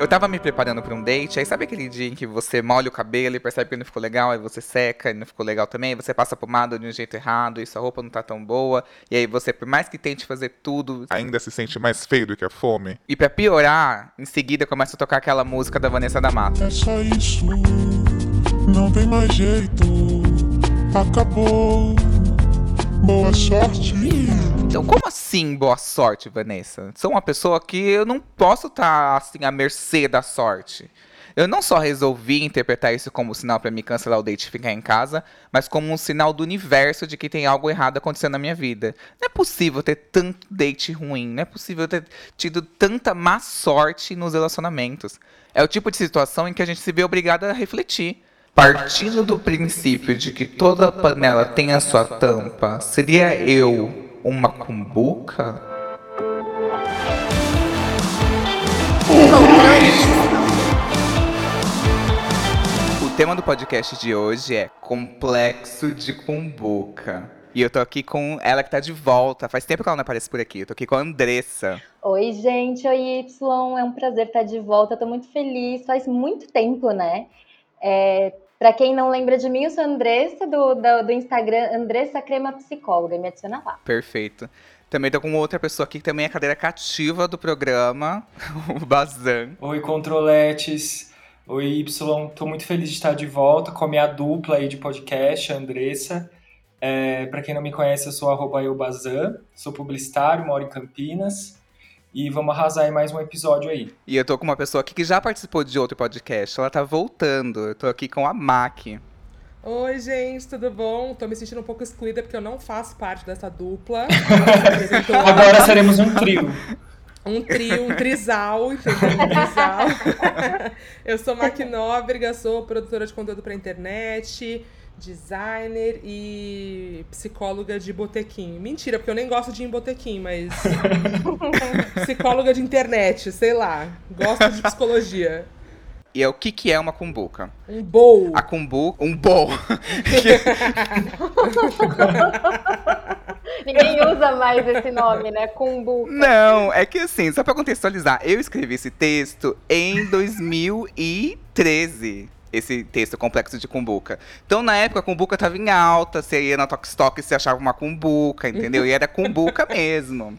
Eu tava me preparando pra um date, aí sabe aquele dia em que você molha o cabelo e percebe que não ficou legal, aí você seca e não ficou legal também, você passa pomada de um jeito errado e sua roupa não tá tão boa, e aí você, por mais que tente fazer tudo. Ainda se sente mais feio do que a fome? E pra piorar, em seguida começa a tocar aquela música da Vanessa da Mata. É só isso, não tem mais jeito, acabou. Boa sorte. Então, como assim boa sorte, Vanessa? Sou uma pessoa que eu não posso estar, tá, assim, à mercê da sorte. Eu não só resolvi interpretar isso como sinal para me cancelar o date e ficar em casa, mas como um sinal do universo de que tem algo errado acontecendo na minha vida. Não é possível ter tanto date ruim, não é possível ter tido tanta má sorte nos relacionamentos. É o tipo de situação em que a gente se vê obrigado a refletir. Partindo do princípio de que toda panela tem a sua tampa, seria eu uma cumbuca? O tema do podcast de hoje é Complexo de Cumbuca. E eu tô aqui com ela que tá de volta. Faz tempo que ela não aparece por aqui. Eu tô aqui com a Andressa. Oi, gente. Oi, Y. É um prazer estar de volta. Eu tô muito feliz. Faz muito tempo, né? É, para quem não lembra de mim, eu sou a Andressa, do, do, do Instagram Andressa Crema Psicóloga, me adiciona lá. Perfeito. Também tô com outra pessoa aqui que também é cadeira cativa do programa, o Bazan. Oi, controletes. Oi, Y. Tô muito feliz de estar de volta com a minha dupla aí de podcast, a Andressa. É, para quem não me conhece, eu sou arroba eu Bazan, sou publicitário, moro em Campinas. E vamos arrasar em mais um episódio aí. E eu tô com uma pessoa aqui que já participou de outro podcast. Ela tá voltando. Eu tô aqui com a Mac. Oi, gente, tudo bom? Tô me sentindo um pouco excluída porque eu não faço parte dessa dupla. Agora seremos um trio. Um trio, um trisal, entendeu? Um trisal. eu sou Mac Nóbrega, sou produtora de conteúdo pra internet designer e psicóloga de botequim. Mentira, porque eu nem gosto de ir em botequim, mas. psicóloga de internet, sei lá. Gosto de psicologia. E é o que, que é uma cumbuca? Um bowl. A cumbuca. Um bowl. Ninguém usa mais esse nome, né? Cumbuca. Não, é que assim, só pra contextualizar, eu escrevi esse texto em 2013 esse texto complexo de cumbuca. Então, na época, a cumbuca tava em alta, você ia na Tokstok e você achava uma cumbuca, entendeu? E era cumbuca mesmo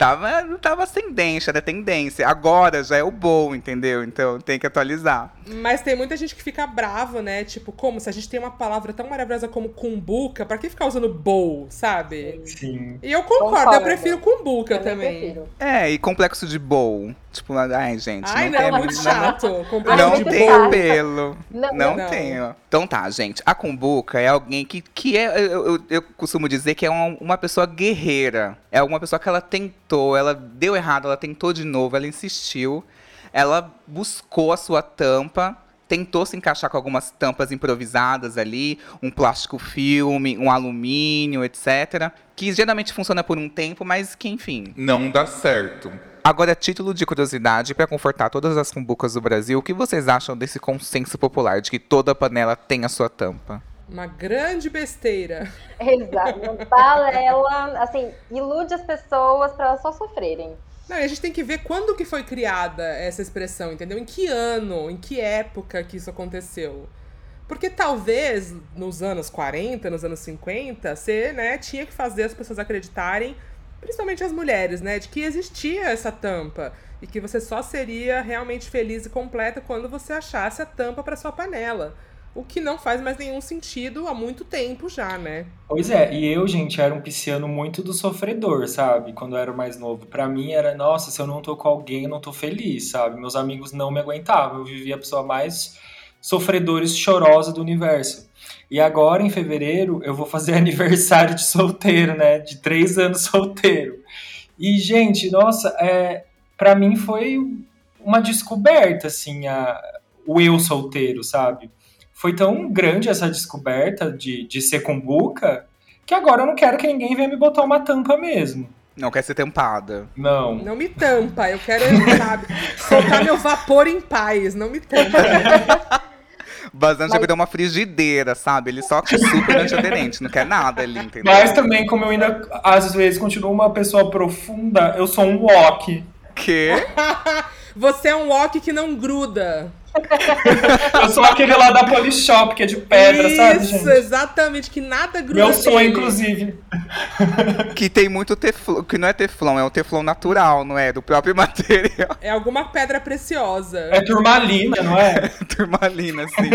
tava, não tava ascendente, era tendência. Agora já é o bom, entendeu? Então tem que atualizar. Mas tem muita gente que fica bravo, né? Tipo, como se a gente tem uma palavra tão maravilhosa como cumbuca, pra que ficar usando bowl, sabe? Sim. E eu concordo, concordo. eu prefiro cumbuca eu também. Prefiro. É, e complexo de bowl. Tipo, ai, gente. Ai, não, não é muito chato. Não, não tem pelo. Não, não, não, tenho. Então tá, gente. A cumbuca é alguém que, que é. Eu, eu, eu costumo dizer que é uma, uma pessoa guerreira. É uma pessoa que ela tentou, ela deu errado, ela tentou de novo, ela insistiu. Ela buscou a sua tampa tentou se encaixar com algumas tampas improvisadas ali, um plástico filme, um alumínio, etc. Que geralmente funciona por um tempo, mas que, enfim. Não dá certo. Agora, título de curiosidade, para confortar todas as cumbucas do Brasil, o que vocês acham desse consenso popular de que toda panela tem a sua tampa? Uma grande besteira. Exato. Balela, assim, ilude as pessoas para elas só sofrerem. Não, a gente tem que ver quando que foi criada essa expressão, entendeu? Em que ano, em que época que isso aconteceu. Porque talvez nos anos 40, nos anos 50, você né, tinha que fazer as pessoas acreditarem principalmente as mulheres, né, de que existia essa tampa e que você só seria realmente feliz e completa quando você achasse a tampa para sua panela. O que não faz mais nenhum sentido há muito tempo já, né? Pois é, e eu, gente, era um pisciano muito do sofredor, sabe? Quando eu era mais novo. Para mim era, nossa, se eu não tô com alguém, eu não tô feliz, sabe? Meus amigos não me aguentavam. Eu vivia a pessoa mais sofredora e chorosa do universo. E agora, em fevereiro, eu vou fazer aniversário de solteiro, né? De três anos solteiro. E, gente, nossa, é, para mim foi uma descoberta, assim, a, o eu solteiro, sabe? Foi tão grande essa descoberta de, de ser cumbuca que agora eu não quero que ninguém venha me botar uma tampa mesmo. Não quer ser tampada. Não. Não me tampa, eu quero, sabe, soltar meu vapor em paz, não me tampa. Bazan já me deu uma frigideira, sabe? Ele só que super antiaderente, não quer nada ali, entendeu? Mas também, como eu ainda às vezes continuo uma pessoa profunda, eu sou um wok. Quê? Você é um wok que não gruda. Eu sou aquele lá da Polishop, que é de pedra, Isso, sabe, gente? exatamente, que nada gruda Meu sonho, inclusive. Que tem muito teflon, que não é teflon, é um teflon natural, não é? Do próprio material. É alguma pedra preciosa. É turmalina, não é? Turmalina, assim.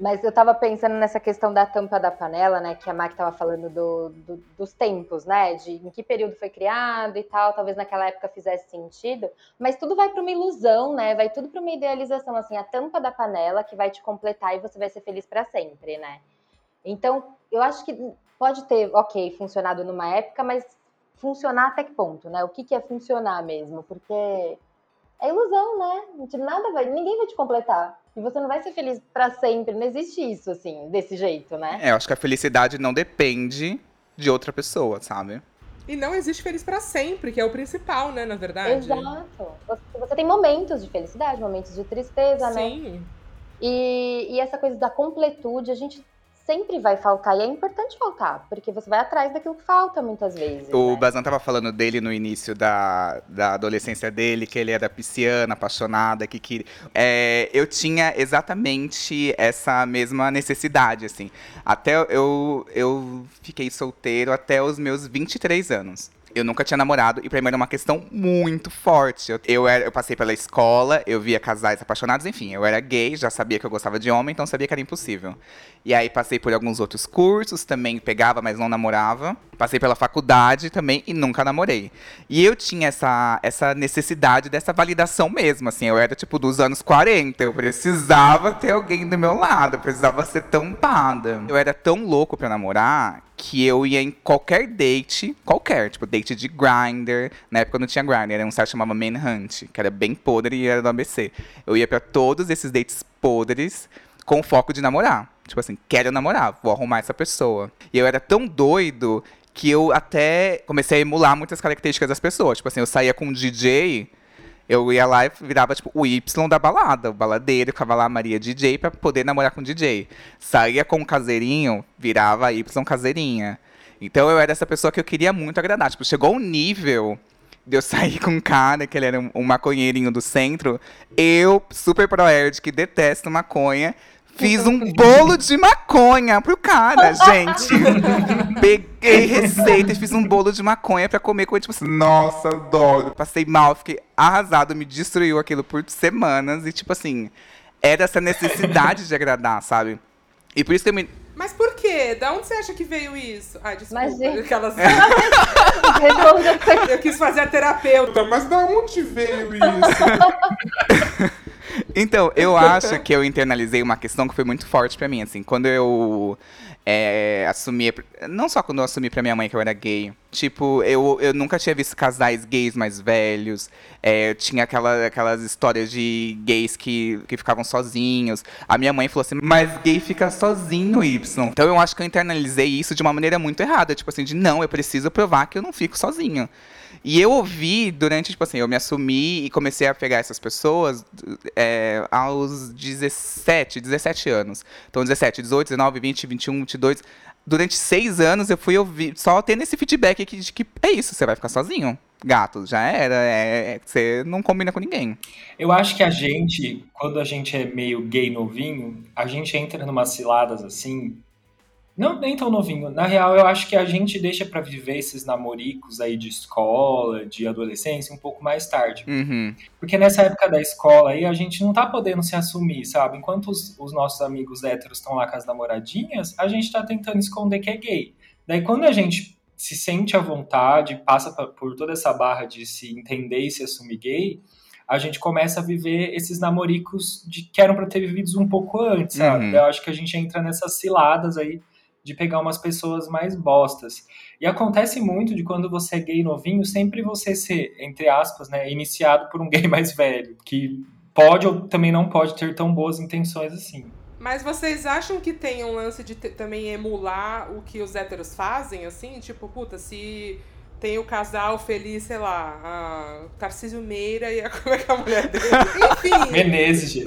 Mas eu tava pensando nessa questão da tampa da panela, né? Que a Mac tava falando do, do- dos tempos, né? De em que período foi criado e tal. Talvez naquela época fizesse sentido. Mas tudo vai para uma ilusão, né? Vai tudo para uma idealização, assim. A tampa da panela que vai te completar e você vai ser feliz para sempre, né? Então, eu acho que pode ter, ok, funcionado numa época, mas funcionar até que ponto, né? O que, que é funcionar mesmo? Porque é ilusão, né? Nada vai, ninguém vai te completar. E você não vai ser feliz pra sempre. Não existe isso, assim, desse jeito, né? É, eu acho que a felicidade não depende de outra pessoa, sabe? E não existe feliz pra sempre, que é o principal, né, na verdade. Exato. Você, você tem momentos de felicidade, momentos de tristeza, né? Sim. E, e essa coisa da completude, a gente sempre vai faltar. E é importante faltar, porque você vai atrás daquilo que falta muitas vezes. O né? Bazan tava falando dele no início da, da adolescência dele, que ele era pisciana, apaixonada, que queria. É, eu tinha exatamente essa mesma necessidade, assim. Até eu, eu fiquei solteiro até os meus 23 anos. Eu nunca tinha namorado, e pra mim era uma questão muito forte. Eu, era- eu passei pela escola, eu via casais apaixonados, enfim, eu era gay, já sabia que eu gostava de homem, então sabia que era impossível. E aí passei por alguns outros cursos, também pegava, mas não namorava. Passei pela faculdade também e nunca namorei. E eu tinha essa, essa necessidade dessa validação mesmo, assim. Eu era tipo dos anos 40, eu precisava ter alguém do meu lado, eu precisava ser tampada. Eu era tão louco pra namorar que eu ia em qualquer date, qualquer, tipo date de Grindr. Na época não tinha Grindr, era um site que chamava Manhunt, que era bem podre e era do ABC. Eu ia pra todos esses dates podres com foco de namorar. Tipo assim, quero namorar, vou arrumar essa pessoa. E eu era tão doido que eu até comecei a emular muitas características das pessoas. Tipo assim, eu saía com um DJ, eu ia lá e virava, tipo, o Y da balada, o baladeiro, ficava lá Maria DJ pra poder namorar com o DJ. Saía com um caseirinho, virava Y caseirinha. Então eu era essa pessoa que eu queria muito agradar. Tipo, chegou um nível de eu sair com um cara, que ele era um, maconheirinho do centro. Eu, super pro-erd, que detesto maconha, fiz um bolo de maconha pro cara, gente. Peguei receita e fiz um bolo de maconha pra comer com ele, tipo assim, nossa, adoro. Passei mal, fiquei arrasado, me destruiu aquilo por semanas e, tipo assim, era essa necessidade de agradar, sabe? E por isso que eu me. Mas por quê? Da onde você acha que veio isso? Ai, desculpa. Imagina. Aquelas... Responda essa Eu quis fazer a terapeuta. Mas da onde veio isso? Então, eu acho que eu internalizei uma questão que foi muito forte pra mim, assim, quando eu é, assumi, não só quando eu assumi pra minha mãe que eu era gay, tipo, eu, eu nunca tinha visto casais gays mais velhos, é, tinha aquela, aquelas histórias de gays que, que ficavam sozinhos, a minha mãe falou assim, mas gay fica sozinho, Y. Então eu acho que eu internalizei isso de uma maneira muito errada, tipo assim, de não, eu preciso provar que eu não fico sozinho. E eu ouvi durante, tipo assim, eu me assumi e comecei a pegar essas pessoas é, aos 17, 17 anos. Então, 17, 18, 19, 20, 21, 22. Durante seis anos eu fui ouvir, só tendo esse feedback aqui de que é isso, você vai ficar sozinho. Gato, já era, é, é, você não combina com ninguém. Eu acho que a gente, quando a gente é meio gay novinho, a gente entra numas ciladas assim. Não nem tão novinho. Na real, eu acho que a gente deixa pra viver esses namoricos aí de escola, de adolescência, um pouco mais tarde. Uhum. Porque nessa época da escola aí, a gente não tá podendo se assumir, sabe? Enquanto os, os nossos amigos héteros estão lá com as namoradinhas, a gente tá tentando esconder que é gay. Daí quando a gente se sente à vontade, passa pa- por toda essa barra de se entender e se assumir gay, a gente começa a viver esses namoricos de, que eram pra ter vividos um pouco antes, sabe? Uhum. Eu acho que a gente entra nessas ciladas aí de pegar umas pessoas mais bostas. E acontece muito de quando você é gay novinho, sempre você ser, entre aspas, né, iniciado por um gay mais velho, que pode ou também não pode ter tão boas intenções assim. Mas vocês acham que tem um lance de também emular o que os héteros fazem, assim? Tipo, puta, se tem o casal feliz, sei lá, a Tarcísio Meira e a, como é que é a mulher dele? Enfim, Menezes, gente.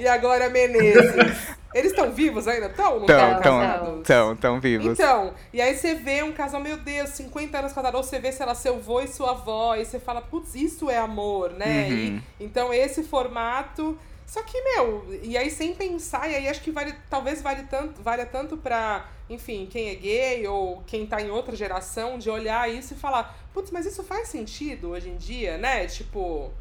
e a Glória Menezes. Eles estão vivos ainda? Estão? Estão tão, casados? tão, tão vivos. Então, e aí você vê um casal, meu Deus, 50 anos casado, ou você vê, sei lá, seu avô e sua avó, e você fala, putz, isso é amor, né? Uhum. E- então, esse formato. Só que, meu, e aí sem pensar, e aí acho que vale, talvez vale tanto, valha tanto pra, enfim, quem é gay ou quem tá em outra geração, de olhar isso e falar, putz, mas isso faz sentido hoje em dia, né? Tipo,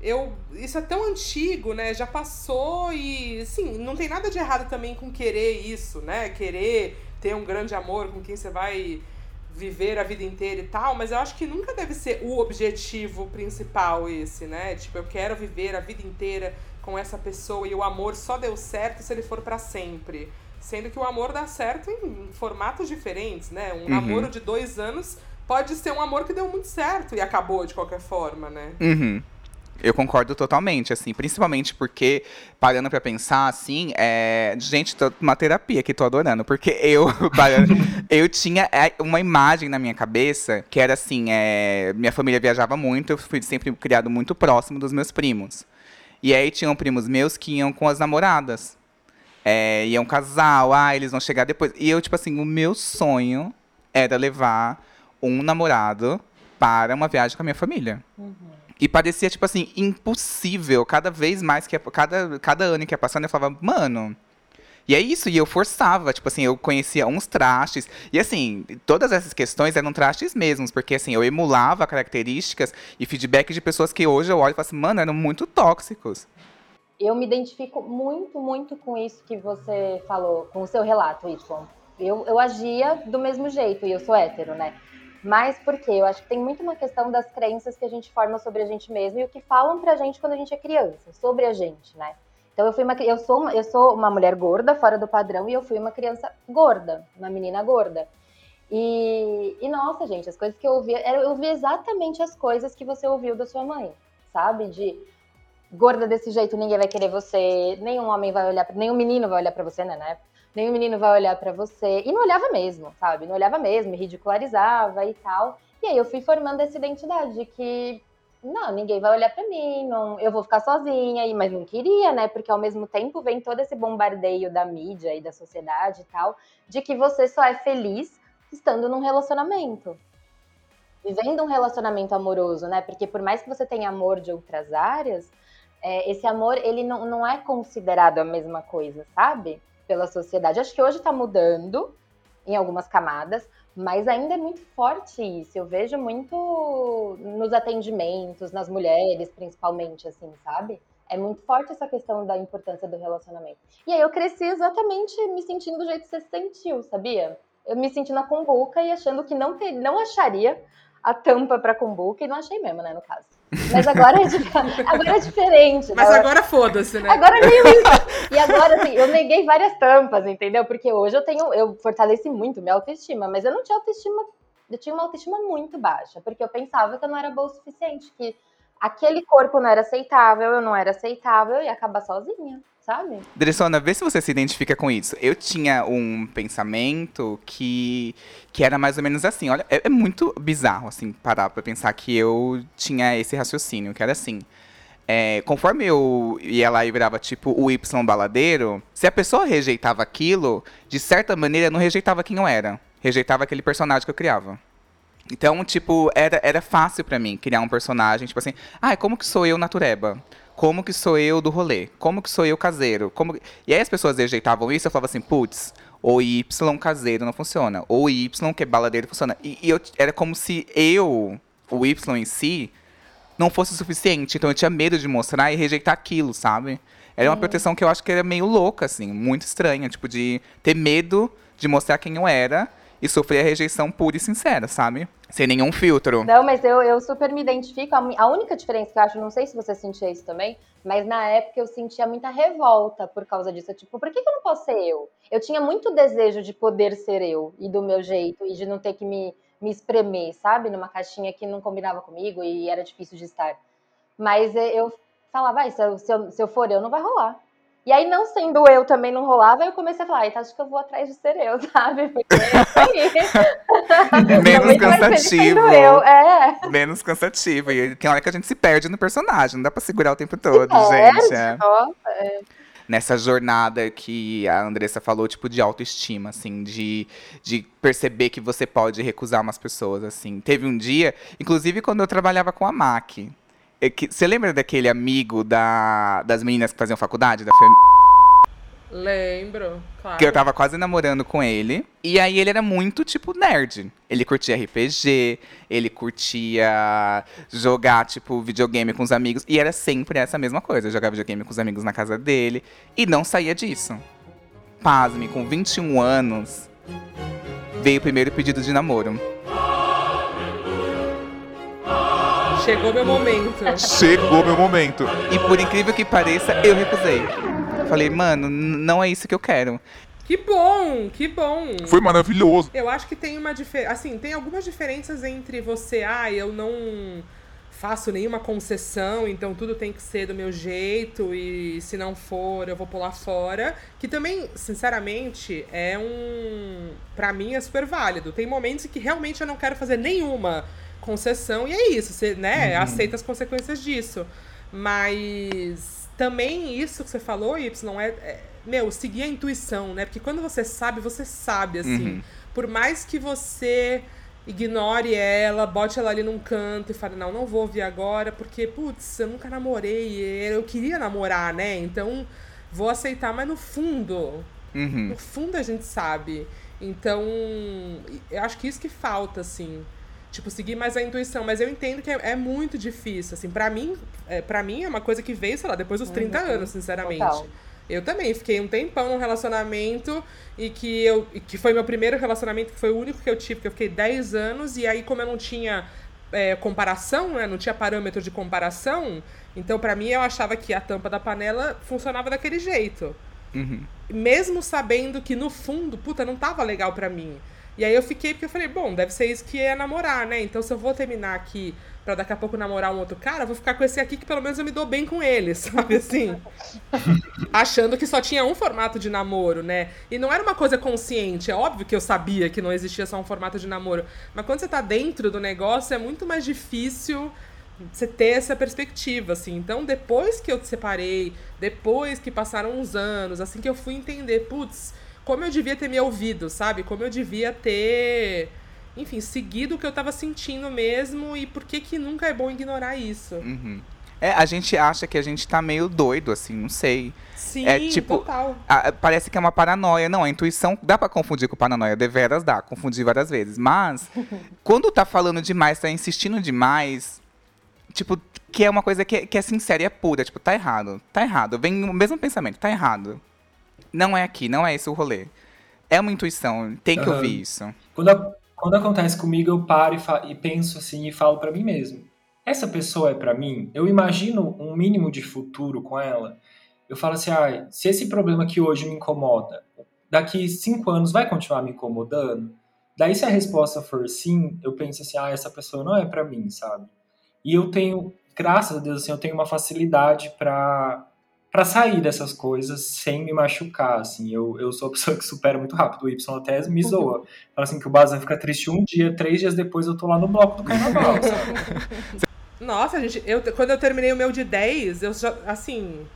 eu isso é tão antigo, né? Já passou e sim, não tem nada de errado também com querer isso, né? Querer ter um grande amor com quem você vai viver a vida inteira e tal, mas eu acho que nunca deve ser o objetivo principal esse, né? Tipo, eu quero viver a vida inteira com essa pessoa e o amor só deu certo se ele for pra sempre. Sendo que o amor dá certo em formatos diferentes, né? Um Uhum. namoro de dois anos pode ser um amor que deu muito certo e acabou de qualquer forma, né? Uhum. Eu concordo totalmente, assim, principalmente porque, parando pra pensar, assim, é... gente, tô numa terapia que tô adorando, porque eu, eu tinha é, uma imagem na minha cabeça que era assim, é... minha família viajava muito, eu fui sempre criado muito próximo dos meus primos. E aí tinham primos meus que iam com as namoradas. É, iam casal, ah, eles vão chegar depois. E eu, tipo assim, o meu sonho era levar um namorado para uma viagem com a minha família. E parecia, tipo assim, impossível. Cada vez mais que cada, cada ano que ia passando, eu falava, mano. E é isso, e eu forçava, tipo assim, eu conhecia uns trastes. E assim, todas essas questões eram trastes mesmos, porque assim, eu emulava características e feedback de pessoas que hoje eu olho e falo assim, mano, eram muito tóxicos. Eu me identifico muito, muito com isso que você falou, com o seu relato, Y. Eu, eu agia do mesmo jeito, e eu sou hétero, né? Mas por quê? Eu acho que tem muito uma questão das crenças que a gente forma sobre a gente mesmo e o que falam pra gente quando a gente é criança, sobre a gente, né? Então eu fui uma, eu sou uma, eu sou uma mulher gorda, fora do padrão, e eu fui uma criança gorda, uma menina gorda. E, e nossa, gente, as coisas que eu ouvia, eu ouvia exatamente as coisas que você ouviu da sua mãe, sabe? De gorda desse jeito, ninguém vai querer você, nenhum homem vai olhar, nenhum menino vai olhar pra você, né, né? Nenhum menino vai olhar pra você. E não olhava mesmo, sabe? Não olhava mesmo, me ridicularizava e tal. E aí eu fui formando essa identidade de que não, ninguém vai olhar pra mim, não, eu vou ficar sozinha, e- mas não queria, né? Porque ao mesmo tempo vem todo esse bombardeio da mídia e da sociedade e tal, de que você só é feliz estando num relacionamento. Vivendo um relacionamento amoroso, né? Porque por mais que você tenha amor de outras áreas, é, esse amor, ele não, não é considerado a mesma coisa, sabe? Pela sociedade. Acho que hoje tá mudando em algumas camadas, mas ainda é muito forte isso. Eu vejo muito nos atendimentos, nas mulheres, principalmente, assim, sabe? É muito forte essa questão da importância do relacionamento. E aí eu cresci exatamente me sentindo do jeito que você se sentiu, sabia? Eu me sentindo a cumbuca e achando que não, ter, não acharia a tampa pra cumbuca, e não achei mesmo, né, no caso. Mas agora é, agora é diferente. Mas né? agora foda-se, né? Agora é meio isso. E agora, assim, eu neguei várias tampas, entendeu? Porque hoje eu tenho, eu fortaleci muito minha autoestima, mas eu não tinha autoestima, eu tinha uma autoestima muito baixa, porque eu pensava que eu não era boa o suficiente, que aquele corpo não era aceitável, eu não era aceitável, eu ia acabar sozinha, sabe? Dressona, vê se você se identifica com isso. Eu tinha um pensamento que, que era mais ou menos assim. Olha, é, é muito bizarro, assim, parar pra pensar que eu tinha esse raciocínio, que era assim. é, conforme eu ia lá e virava, tipo, o Y baladeiro, se a pessoa rejeitava aquilo, de certa maneira, não rejeitava quem eu era. Rejeitava aquele personagem que eu criava. Então, tipo, era, era fácil pra mim criar um personagem, tipo assim, ah, como que sou eu natureba? Como que sou eu do rolê? Como que sou eu caseiro? Como... E aí as pessoas rejeitavam isso, eu falava assim, putz, o Y caseiro não funciona, ou o Y que é baladeiro funciona. E, e eu, era como se eu, o Y em si, não fosse o suficiente. Então eu tinha medo de mostrar e rejeitar aquilo, sabe? Era uma proteção que eu acho que era meio louca, assim, muito estranha, tipo, de ter medo de mostrar quem eu era e sofrer a rejeição pura e sincera, sabe? Sem nenhum filtro. Não, mas eu, eu super me identifico. A, única diferença que eu acho, não sei se você sentia isso também, mas na época eu sentia muita revolta por causa disso. Tipo, por que, que eu não posso ser eu? Eu tinha muito desejo de poder ser eu e do meu jeito e de não ter que me, me espremer, sabe? Numa caixinha que não combinava comigo e era difícil de estar. Mas eh, eu falava, "Ai, se, eu, se, eu, se eu for eu, não vai rolar. E aí, não sendo eu também não rolava, eu comecei a falar, então acho que eu vou atrás de ser eu, sabe? Porque é. Menos cansativo. Eu. É. Menos cansativo. E tem hora que a gente se perde no personagem, não dá pra segurar o tempo todo, perde, gente. é. nossa, nessa jornada que a Andressa falou, tipo, de autoestima, assim, de, de perceber que você pode recusar umas pessoas, assim. Teve um dia, inclusive quando eu trabalhava com a MAC, é você lembra daquele amigo da, das meninas que faziam faculdade, da Lembro, claro. que eu tava quase namorando com ele. E aí ele era muito, tipo, nerd. Ele curtia RPG, ele curtia jogar, tipo, videogame com os amigos. E era sempre essa mesma coisa. Jogar videogame com os amigos na casa dele. E não saía disso. Pasme, com 21 anos, veio o primeiro pedido de namoro. Chegou meu momento. Chegou meu momento. E por incrível que pareça, eu recusei. Falei, mano, não é isso que eu quero. Que bom, que bom. Foi maravilhoso. Eu acho que tem uma diferença. Assim, tem algumas diferenças entre você, ah, eu não faço nenhuma concessão, então tudo tem que ser do meu jeito e se não for, eu vou pular fora. Que também, sinceramente, é um. Pra mim é super válido. Tem momentos em que realmente eu não quero fazer nenhuma concessão e é isso, você, né, aceita as consequências disso. Mas também isso que você falou, Y, é, é meu, seguir a intuição, né? Porque quando você sabe, você sabe, assim. Uhum. Por mais que você ignore ela, bote ela ali num canto e fale, não, não vou ouvir agora, porque, putz, eu nunca namorei, eu queria namorar, né? Então, vou aceitar, mas no fundo, Uhum. no fundo a gente sabe. Então, eu acho que isso que falta, assim. Tipo, seguir mais a intuição. Mas eu entendo que é, é muito difícil, assim. Pra mim, é, pra mim é uma coisa que veio, sei lá, depois dos 30 anos, sinceramente. Total. Eu também fiquei um tempão num relacionamento e que eu e que foi meu primeiro relacionamento, que foi o único que eu tive, que eu fiquei 10 anos, e aí, como eu não tinha é, comparação, né? Não tinha parâmetro de comparação, então pra mim eu achava que a tampa da panela funcionava daquele jeito Uhum. mesmo sabendo que no fundo, puta, não tava legal pra mim. E aí eu fiquei porque eu falei, bom, deve ser isso que é namorar, né? Então se eu vou terminar aqui pra daqui a pouco namorar um outro cara, vou ficar com esse aqui que pelo menos eu me dou bem com ele, sabe assim? Achando que só tinha um formato de namoro, né? E não era uma coisa consciente, é óbvio que eu sabia que não existia só um formato de namoro, mas quando você tá dentro do negócio é muito mais difícil você ter essa perspectiva, assim. Então, depois que eu te separei, depois que passaram uns anos, assim que eu fui entender, putz, como eu devia ter me ouvido, sabe? Como eu devia ter, enfim, seguido o que eu tava sentindo mesmo e por que que nunca é bom ignorar isso. Uhum. É, a gente acha que a gente tá meio doido, assim, não sei. Sim, É, tipo, total. Ah, parece que é uma paranoia. Não, a intuição dá pra confundir com paranoia. Deveras dá, confundir várias vezes. Mas, quando tá falando demais, tá insistindo demais, tipo, que é uma coisa que, é- que é sincera e é pura. Tipo, tá errado, tá errado. Vem o mesmo pensamento, tá errado. Não é aqui, não é esse o rolê. É uma intuição, tem que Aham. ouvir isso. Quando, a- quando acontece comigo, eu paro e, fa- e penso assim e falo pra mim mesmo: essa pessoa é pra mim? Eu imagino um mínimo de futuro com ela. Eu falo assim: ah, se esse problema que hoje me incomoda, daqui cinco anos vai continuar me incomodando? Daí, se a resposta for sim, eu penso assim: ah, essa pessoa não é pra mim, sabe? E eu tenho, graças a Deus, assim, eu tenho uma facilidade pra para sair dessas coisas sem me machucar, assim. Eu, eu sou a pessoa que supera muito rápido. O Y até me zoa. Fala assim que o Bazan fica triste um dia, três dias depois eu tô lá no bloco do carnaval, sabe? Nossa, gente, eu, quando eu terminei o meu de 10, eu já, assim.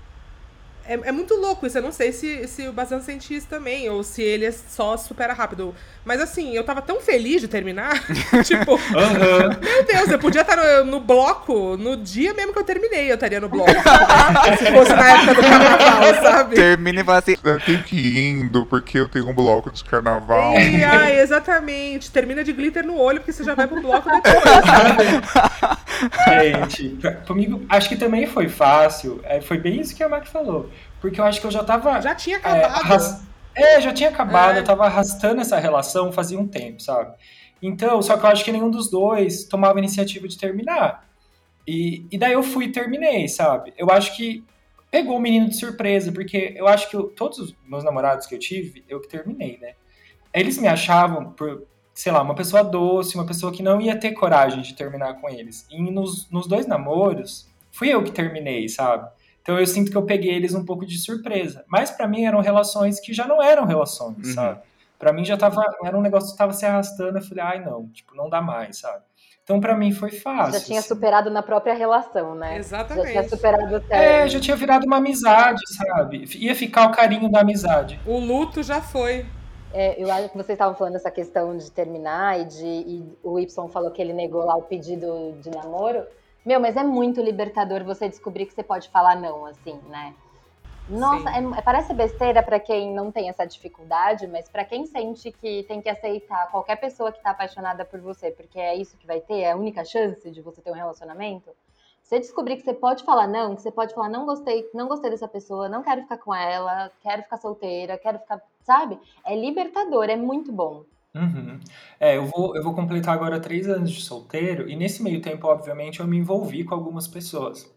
É, é muito louco isso. Eu não sei se, se o Bazan sente isso também, ou se ele é só supera rápido. Mas assim, eu tava tão feliz de terminar. tipo, Aham. meu Deus, eu podia estar no, no bloco no dia mesmo que eu terminei, eu estaria no bloco. se fosse na época do carnaval, sabe? Termina e fala assim, Eu tenho que ir indo porque eu tenho um bloco de carnaval. E, ai, exatamente. Termina de glitter no olho, porque você já vai pro bloco depois, sabe? Gente, pra- comigo, acho que também foi fácil. É, foi bem isso que a Mac falou. Porque eu acho que eu já tava. Já tinha é, acabado. arras- é, já tinha acabado, É. eu tava arrastando essa relação fazia um tempo, sabe? Então, só que eu acho que nenhum dos dois tomava a iniciativa de terminar. E, e daí eu fui e terminei, sabe? Eu acho que pegou o menino de surpresa, porque eu acho que eu- todos os meus namorados que eu tive, eu que terminei, né? Eles me achavam por, sei lá, uma pessoa doce, uma pessoa que não ia ter coragem de terminar com eles. E nos, nos dois namoros, fui eu que terminei, sabe? Então eu sinto que eu peguei eles um pouco de surpresa. Mas pra mim eram relações que já não eram relações, Uhum. sabe? Pra mim já tava, era um negócio que tava se arrastando, eu falei, ai não, tipo, não dá mais, sabe? Então, pra mim, foi fácil. Já tinha assim. superado na própria relação, né? Já tinha Exatamente. superado o É, término. já tinha virado uma amizade, sabe? Ia ficar o carinho da amizade. O luto já foi. É, eu acho que vocês estavam falando essa questão de terminar e, de, e o Y falou que ele negou lá o pedido de namoro. Meu, mas é muito libertador você descobrir que você pode falar não, assim, né? Nossa, é- parece besteira pra quem não tem essa dificuldade, mas pra quem sente que tem que aceitar qualquer pessoa que tá apaixonada por você, porque é isso que vai ter, é a única chance de você ter um relacionamento. Você descobrir que você pode falar não, que você pode falar não gostei, não gostei dessa pessoa, não quero ficar com ela, quero ficar solteira, quero ficar, sabe? É libertador, é muito bom. Uhum. É, eu vou, eu vou completar agora três anos de solteiro, e nesse meio tempo, obviamente, eu me envolvi com algumas pessoas.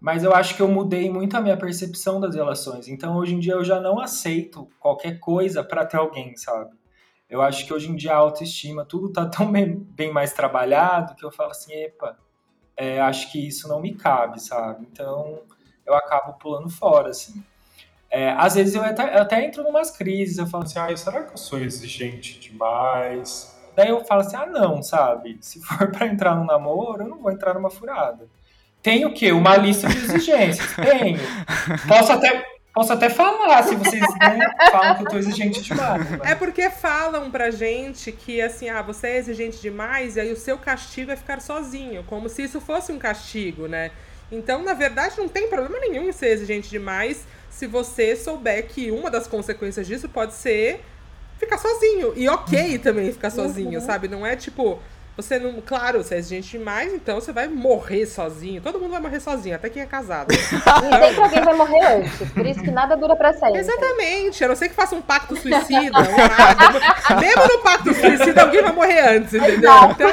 Mas eu acho que eu mudei muito a minha percepção das relações. Então, hoje em dia, eu já não aceito qualquer coisa pra ter alguém, sabe? Eu acho que hoje em dia a autoestima, tudo tá tão bem, bem mais trabalhado que eu falo assim, epa, é, acho que isso não me cabe, sabe? Então, eu acabo pulando fora, assim. É, às vezes eu até, eu até entro numas crises, eu falo assim, Ai, será que eu sou exigente demais? Daí eu falo assim, ah não, sabe? Se for pra entrar num namoro, eu não vou entrar numa furada. Tenho o quê? Uma lista de exigências. Tenho. Posso até, posso até falar, se vocês falam que eu tô exigente demais. né? É porque falam pra gente que assim, ah, você é exigente demais e aí o seu castigo é ficar sozinho, como se isso fosse um castigo, né? Então, na verdade, não tem problema nenhum em ser exigente demais se você souber que uma das consequências disso pode ser ficar sozinho. E ok também ficar sozinho, Uhum. sabe? Não é tipo. Você não. Claro, você é exigente demais, então você vai morrer sozinho. Todo mundo vai morrer sozinho, até quem é casado. E sempre alguém vai morrer antes, por isso que nada dura pra sempre. Exatamente, a não ser que faça um pacto suicida, um nada. Mesmo no pacto suicida, alguém vai morrer antes, entendeu? Então,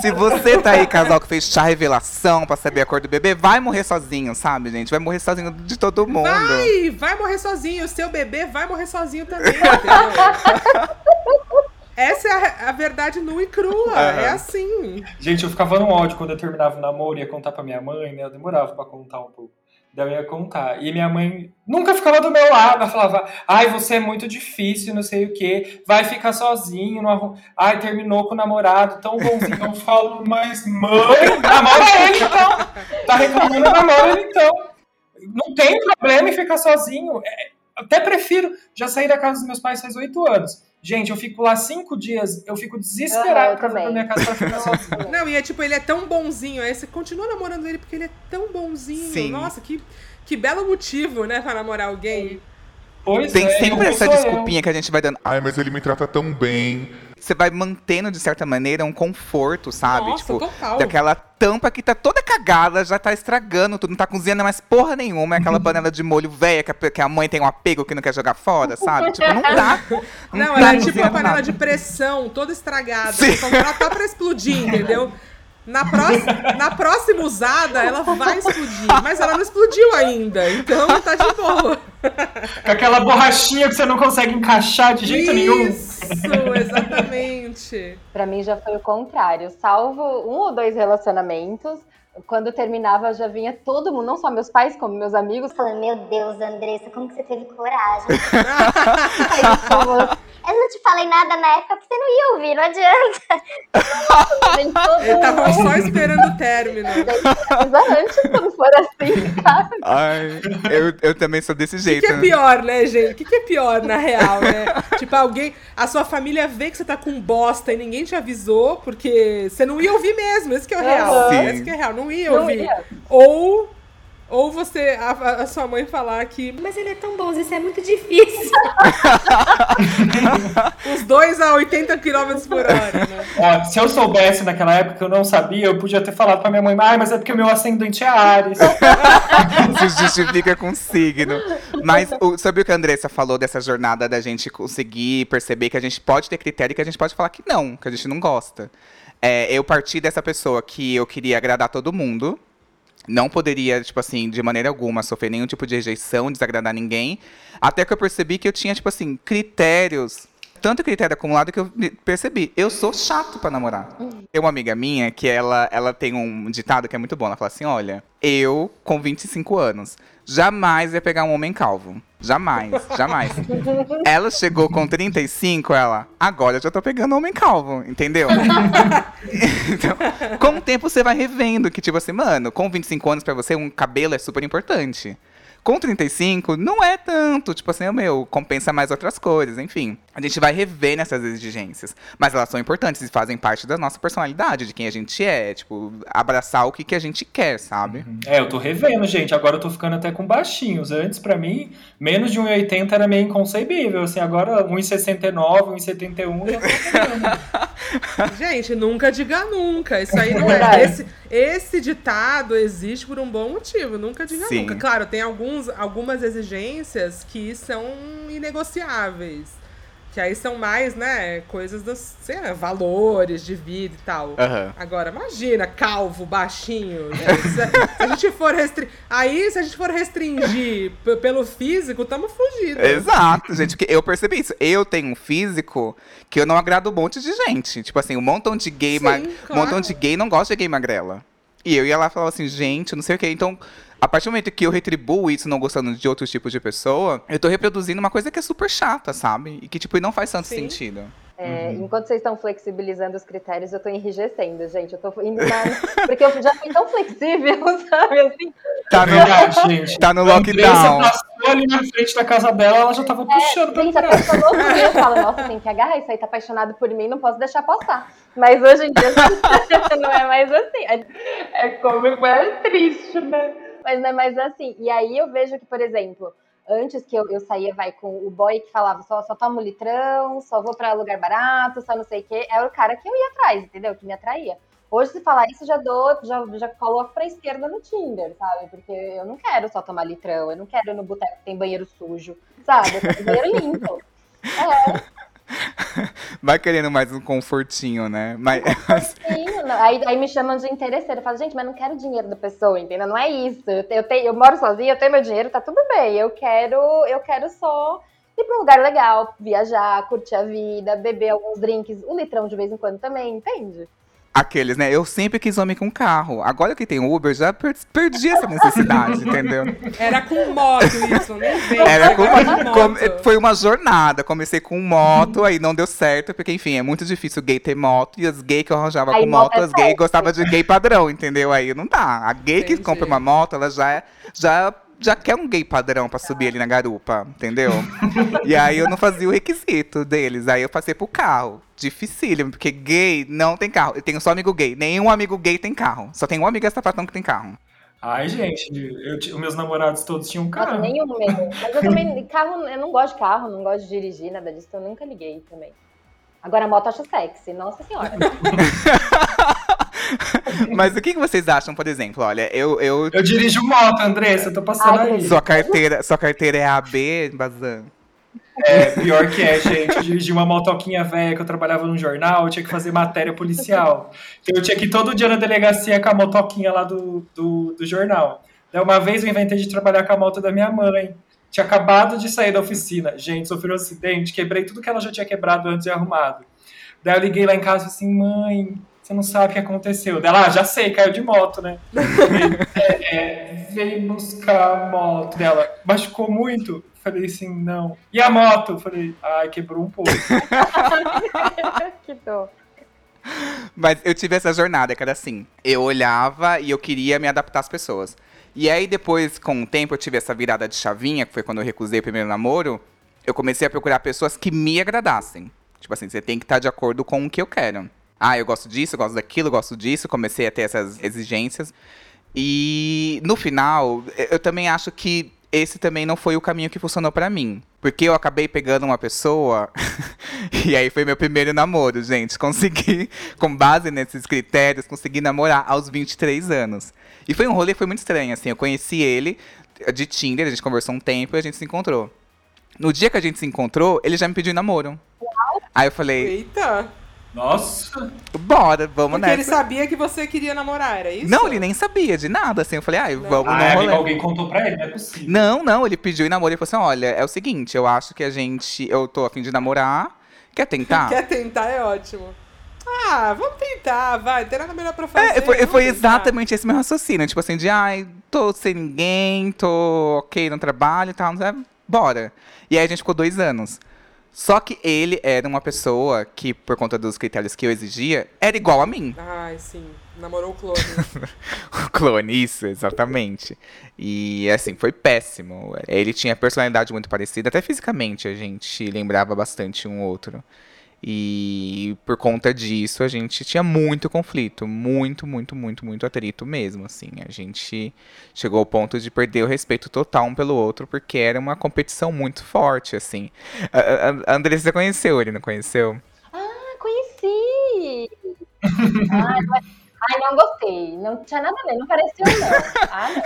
Se você tá aí, casal que fez chá revelação pra saber a cor do bebê, vai morrer sozinho, sabe, gente? Vai morrer sozinho de todo mundo. vai, vai morrer sozinho. O seu bebê vai morrer sozinho também, entendeu? Essa é a, a verdade nua e crua. Aham. É assim. Gente, eu ficava no ódio quando eu terminava o namoro e ia contar pra minha mãe, né? Eu demorava pra contar um pouco. Daí eu ia contar. E minha mãe nunca ficava do meu lado. Ela falava, ai, você é muito difícil, não sei o quê. Vai ficar sozinho. Não arru... Ai, terminou com o namorado, tão bonzinho. Eu falo, mas mãe, namora ele então. Tá reclamando, namora ele então. Não tem problema em ficar sozinho. É, até prefiro. Já saí da casa dos meus pais faz oito anos. Gente, eu fico lá cinco dias, eu fico desesperado eu pra vir pra também. minha casa pra ficar sozinho. Não, e é tipo, ele é tão bonzinho. Aí você continua namorando ele porque ele é tão bonzinho. Sim. Nossa, que, que belo motivo, né, pra namorar alguém. Pois Tem é, sempre essa sou eu. desculpinha que a gente vai dando. Ai, mas ele me trata tão bem. Você vai mantendo, de certa maneira, um conforto, sabe? Nossa, tipo, total. daquela tampa que tá toda cagada, já tá estragando tudo, não tá cozinhando mais porra nenhuma. É aquela panela de molho velha que a, que a mãe tem um apego que não quer jogar fora, sabe? Tipo, não dá. Não, tá ela é tipo a cozinhando panela nada. de pressão, toda estragada. Sim. Então ela tá pra explodir, entendeu? Na, próxima, na próxima usada, ela vai explodir. Mas ela não explodiu ainda, então tá de boa. Com aquela borrachinha que você não consegue encaixar de jeito nenhum. Isso, exatamente. Pra mim já foi o contrário. Salvo um ou dois relacionamentos, quando terminava já vinha todo mundo, não só meus pais, como meus amigos, Falando, meu Deus, Andressa, como que você teve coragem? Eu não te falei nada na época porque você não ia ouvir, não adianta. vem todo Ele tava só esperando o término. Avisa antes quando for assim, sabe? Ai, eu, eu também sou desse O que, jeito. que é pior, né, gente? O que, que é pior, na real, né? Tipo, alguém. A sua família vê que você tá com bosta e ninguém te avisou, porque você não ia ouvir mesmo. Esse que é o real. Esse que é o real. Não ia Não ouvir. ia. Ou. Ou você, a, a sua mãe falar que Mas ele é tão bom, isso é muito difícil. os dois a 80 km por hora, né? Ó, se eu soubesse naquela época que eu não sabia, eu podia ter falado pra minha mãe, ai, mas é porque o meu ascendente é Ares. se justifica com signo. Mas o, sobre o que a Andressa falou dessa jornada da gente conseguir perceber que a gente pode ter critério e que a gente pode falar que não, que a gente não gosta. É, eu parti dessa pessoa que eu queria agradar todo mundo. Não poderia, tipo assim, de maneira alguma, sofrer nenhum tipo de rejeição, desagradar ninguém. Até que eu percebi que eu tinha, tipo assim, critérios tanto critério acumulado que eu percebi. Eu sou chato pra namorar. Tem uma amiga minha que ela, ela tem um ditado que é muito bom. Ela fala assim: olha, eu, com 25 anos, jamais ia pegar um homem calvo. Jamais, jamais. ela chegou com 35, ela, agora eu já tô pegando homem calvo, entendeu? então, com o tempo você vai revendo que, tipo assim, mano, com 25 anos pra você, um cabelo é super importante. Com 35, não é tanto. Tipo assim, meu, compensa mais outras coisas, enfim. A gente vai rever nessas exigências. Mas elas são importantes e fazem parte da nossa personalidade, de quem a gente é. Tipo, abraçar o que, que a gente quer, sabe? É, eu tô revendo, gente. Agora eu tô ficando até com baixinhos. Antes, pra mim, menos de 1,80 era meio inconcebível. Assim, agora 1,69, 1,71 já tô vendo. Gente, nunca diga nunca. Isso aí não é. Verdade. Esse, esse ditado existe por um bom motivo. Nunca diga Sim. nunca. Claro, tem alguns, algumas exigências que são inegociáveis. Que aí são mais, né, coisas dos, sei lá, valores de vida e tal. Aham. Agora, imagina, calvo, baixinho. gente, se, se a gente for restringir. Aí, se a gente for restringir pelo físico, tamo fugido. Exato, gente, porque eu percebi isso. Eu tenho um físico que eu não agrado um monte de gente. Tipo assim, um montão de gay, Sim, ma- um claro. montão de gay não gosta de gay magrela. E eu ia lá e falava assim, gente, não sei o quê. Então, a partir do momento que eu retribuo isso não gostando de outros tipos de pessoa, eu tô reproduzindo uma coisa que é super chata, sabe? E que, tipo, não faz tanto Sim. sentido. É, Enquanto vocês estão flexibilizando os critérios, eu tô enrijecendo, gente. Eu tô indo na... Porque eu já fui tão flexível, sabe? Assim, Tá no, Verdade, gente. tá no A lockdown. passou ali na frente da casa dela, ela já tava puxando pra gente, a pessoa outro dia fala, nossa, tem que agarrar isso aí, tá apaixonado por mim, não posso deixar passar. Mas hoje em dia não é mais assim. É, é como é triste, né? Mas não é mais assim. E aí eu vejo que, por exemplo, antes que eu, eu saía, vai, com o boy que falava só, só tomo litrão, só vou pra lugar barato, só não sei o quê, era o cara que eu ia atrás, entendeu? Que me atraía. Hoje, se falar isso, já dou, já, já coloco pra esquerda no Tinder, sabe? Porque eu não quero só tomar litrão, eu não quero ir no boteco que tem banheiro sujo, sabe? Eu quero banheiro limpo. É, Vai querendo mais um confortinho, né? Mas. Aí, aí me chamam de interesseiro. Eu falo, gente, mas não quero dinheiro da pessoa, entendeu? Não é isso. Eu, te- eu, tenho, eu moro sozinha, eu tenho meu dinheiro, tá tudo bem. Eu quero, eu quero só ir pra um lugar legal, viajar, curtir a vida, beber alguns drinks, um litrão de vez em quando também, entende? Aqueles, né? Eu sempre quis homem com carro. Agora que tem Uber, já per- perdi essa necessidade, entendeu? Era com moto isso, nem vem. Era com uma- foi uma jornada. Comecei com moto, aí não deu certo, porque, enfim, é muito difícil gay ter moto. E as gays que eu arranjava Aí com moto moto, é as gays gostavam de gay padrão, entendeu? Aí não dá. A gay que Entendi. compra uma moto, ela já, é- já, já quer um gay padrão pra subir ali na garupa, entendeu? e aí eu não fazia o requisito deles. Aí eu passei pro carro. Dificílimo, porque gay não tem carro. Eu tenho só amigo gay. Nenhum amigo gay tem carro. Só tem um amigo sapatão que tem carro. Ai, gente, eu, meus namorados todos tinham Nossa, carro. nenhum mesmo. Mas eu também, carro, eu não gosto de carro, não gosto de dirigir, nada disso, então eu nunca liguei também. Agora a moto acho sexy, nossa senhora. Mas o que vocês acham, por exemplo? Olha, eu, eu Eu dirijo moto, Andressa, eu tô passando Ai, aí. Sua carteira, sua carteira é AB, Bazan? É, pior que é, gente. Eu dirigi uma motoquinha velha que eu trabalhava num jornal, eu tinha que fazer matéria policial. Então eu tinha que ir todo dia na delegacia com a motoquinha lá do, do, do jornal. Daí uma vez eu inventei de trabalhar com a moto da minha mãe. Tinha acabado de sair da oficina. Gente, sofri um acidente, quebrei tudo que ela já tinha quebrado antes e arrumado. Daí eu liguei lá em casa e falei assim, mãe, você não sabe o que aconteceu. Daí ela, ah, já sei, caiu de moto, né? é, é, veio buscar a moto dela. Machucou muito? Falei assim, não. E a moto? Falei, ai, quebrou um pouco. que dor. Mas eu tive essa jornada, que era assim. Eu olhava e eu queria me adaptar às pessoas. E aí, depois, com o tempo, eu tive essa virada de chavinha, que foi quando eu recusei o primeiro namoro. Eu comecei a procurar pessoas que me agradassem. Tipo assim, você tem que estar de acordo com o que eu quero. Ah, eu gosto disso, eu gosto daquilo, eu gosto disso. Comecei a ter essas exigências. E no final, eu também acho que esse também não foi o caminho que funcionou pra mim. Porque eu acabei pegando uma pessoa. e aí foi meu primeiro namoro, gente. Consegui, com base nesses critérios, consegui namorar aos 23 anos. E foi um rolê que foi muito estranho, assim. Eu conheci ele de Tinder, a gente conversou um tempo e a gente se encontrou. No dia que a gente se encontrou, ele já me pediu em namoro. Aí eu falei, Eita! Nossa! bora, vamos Porque ele nessa. sabia que você queria namorar, era isso? Não, ele nem sabia de nada, assim. Eu falei, ai, vamos Ah, no rolê. alguém contou pra ele, não é possível. Não, não, ele pediu em namoro e falou assim: olha, é o seguinte, eu acho que a gente. Eu tô afim de namorar, Quer tentar? Quer tentar é ótimo. Ah, vamos tentar, vai. Tem nada melhor pra fazer. É, foi, foi exatamente esse meu raciocínio. Tipo assim, de ai, tô sem ninguém, tô ok no trabalho e tal, não sei, bora. E aí a gente ficou dois anos. Só que ele era uma pessoa que, por conta dos critérios que eu exigia, era igual a mim. Ai, sim. Namorou o clone. O clone, isso, exatamente. E assim, foi péssimo. Ele tinha personalidade muito parecida, até fisicamente a gente lembrava bastante um outro. E por conta disso a gente tinha muito conflito, muito, muito, muito, muito atrito mesmo, assim. A gente chegou ao ponto de perder o respeito total um pelo outro, porque era uma competição muito forte, assim. A, a, a Andressa, conheceu ele, não conheceu? Ah, conheci! Ai, mas- ai, não gostei. Não tinha nada a ver, não parecia um não. Ah, não.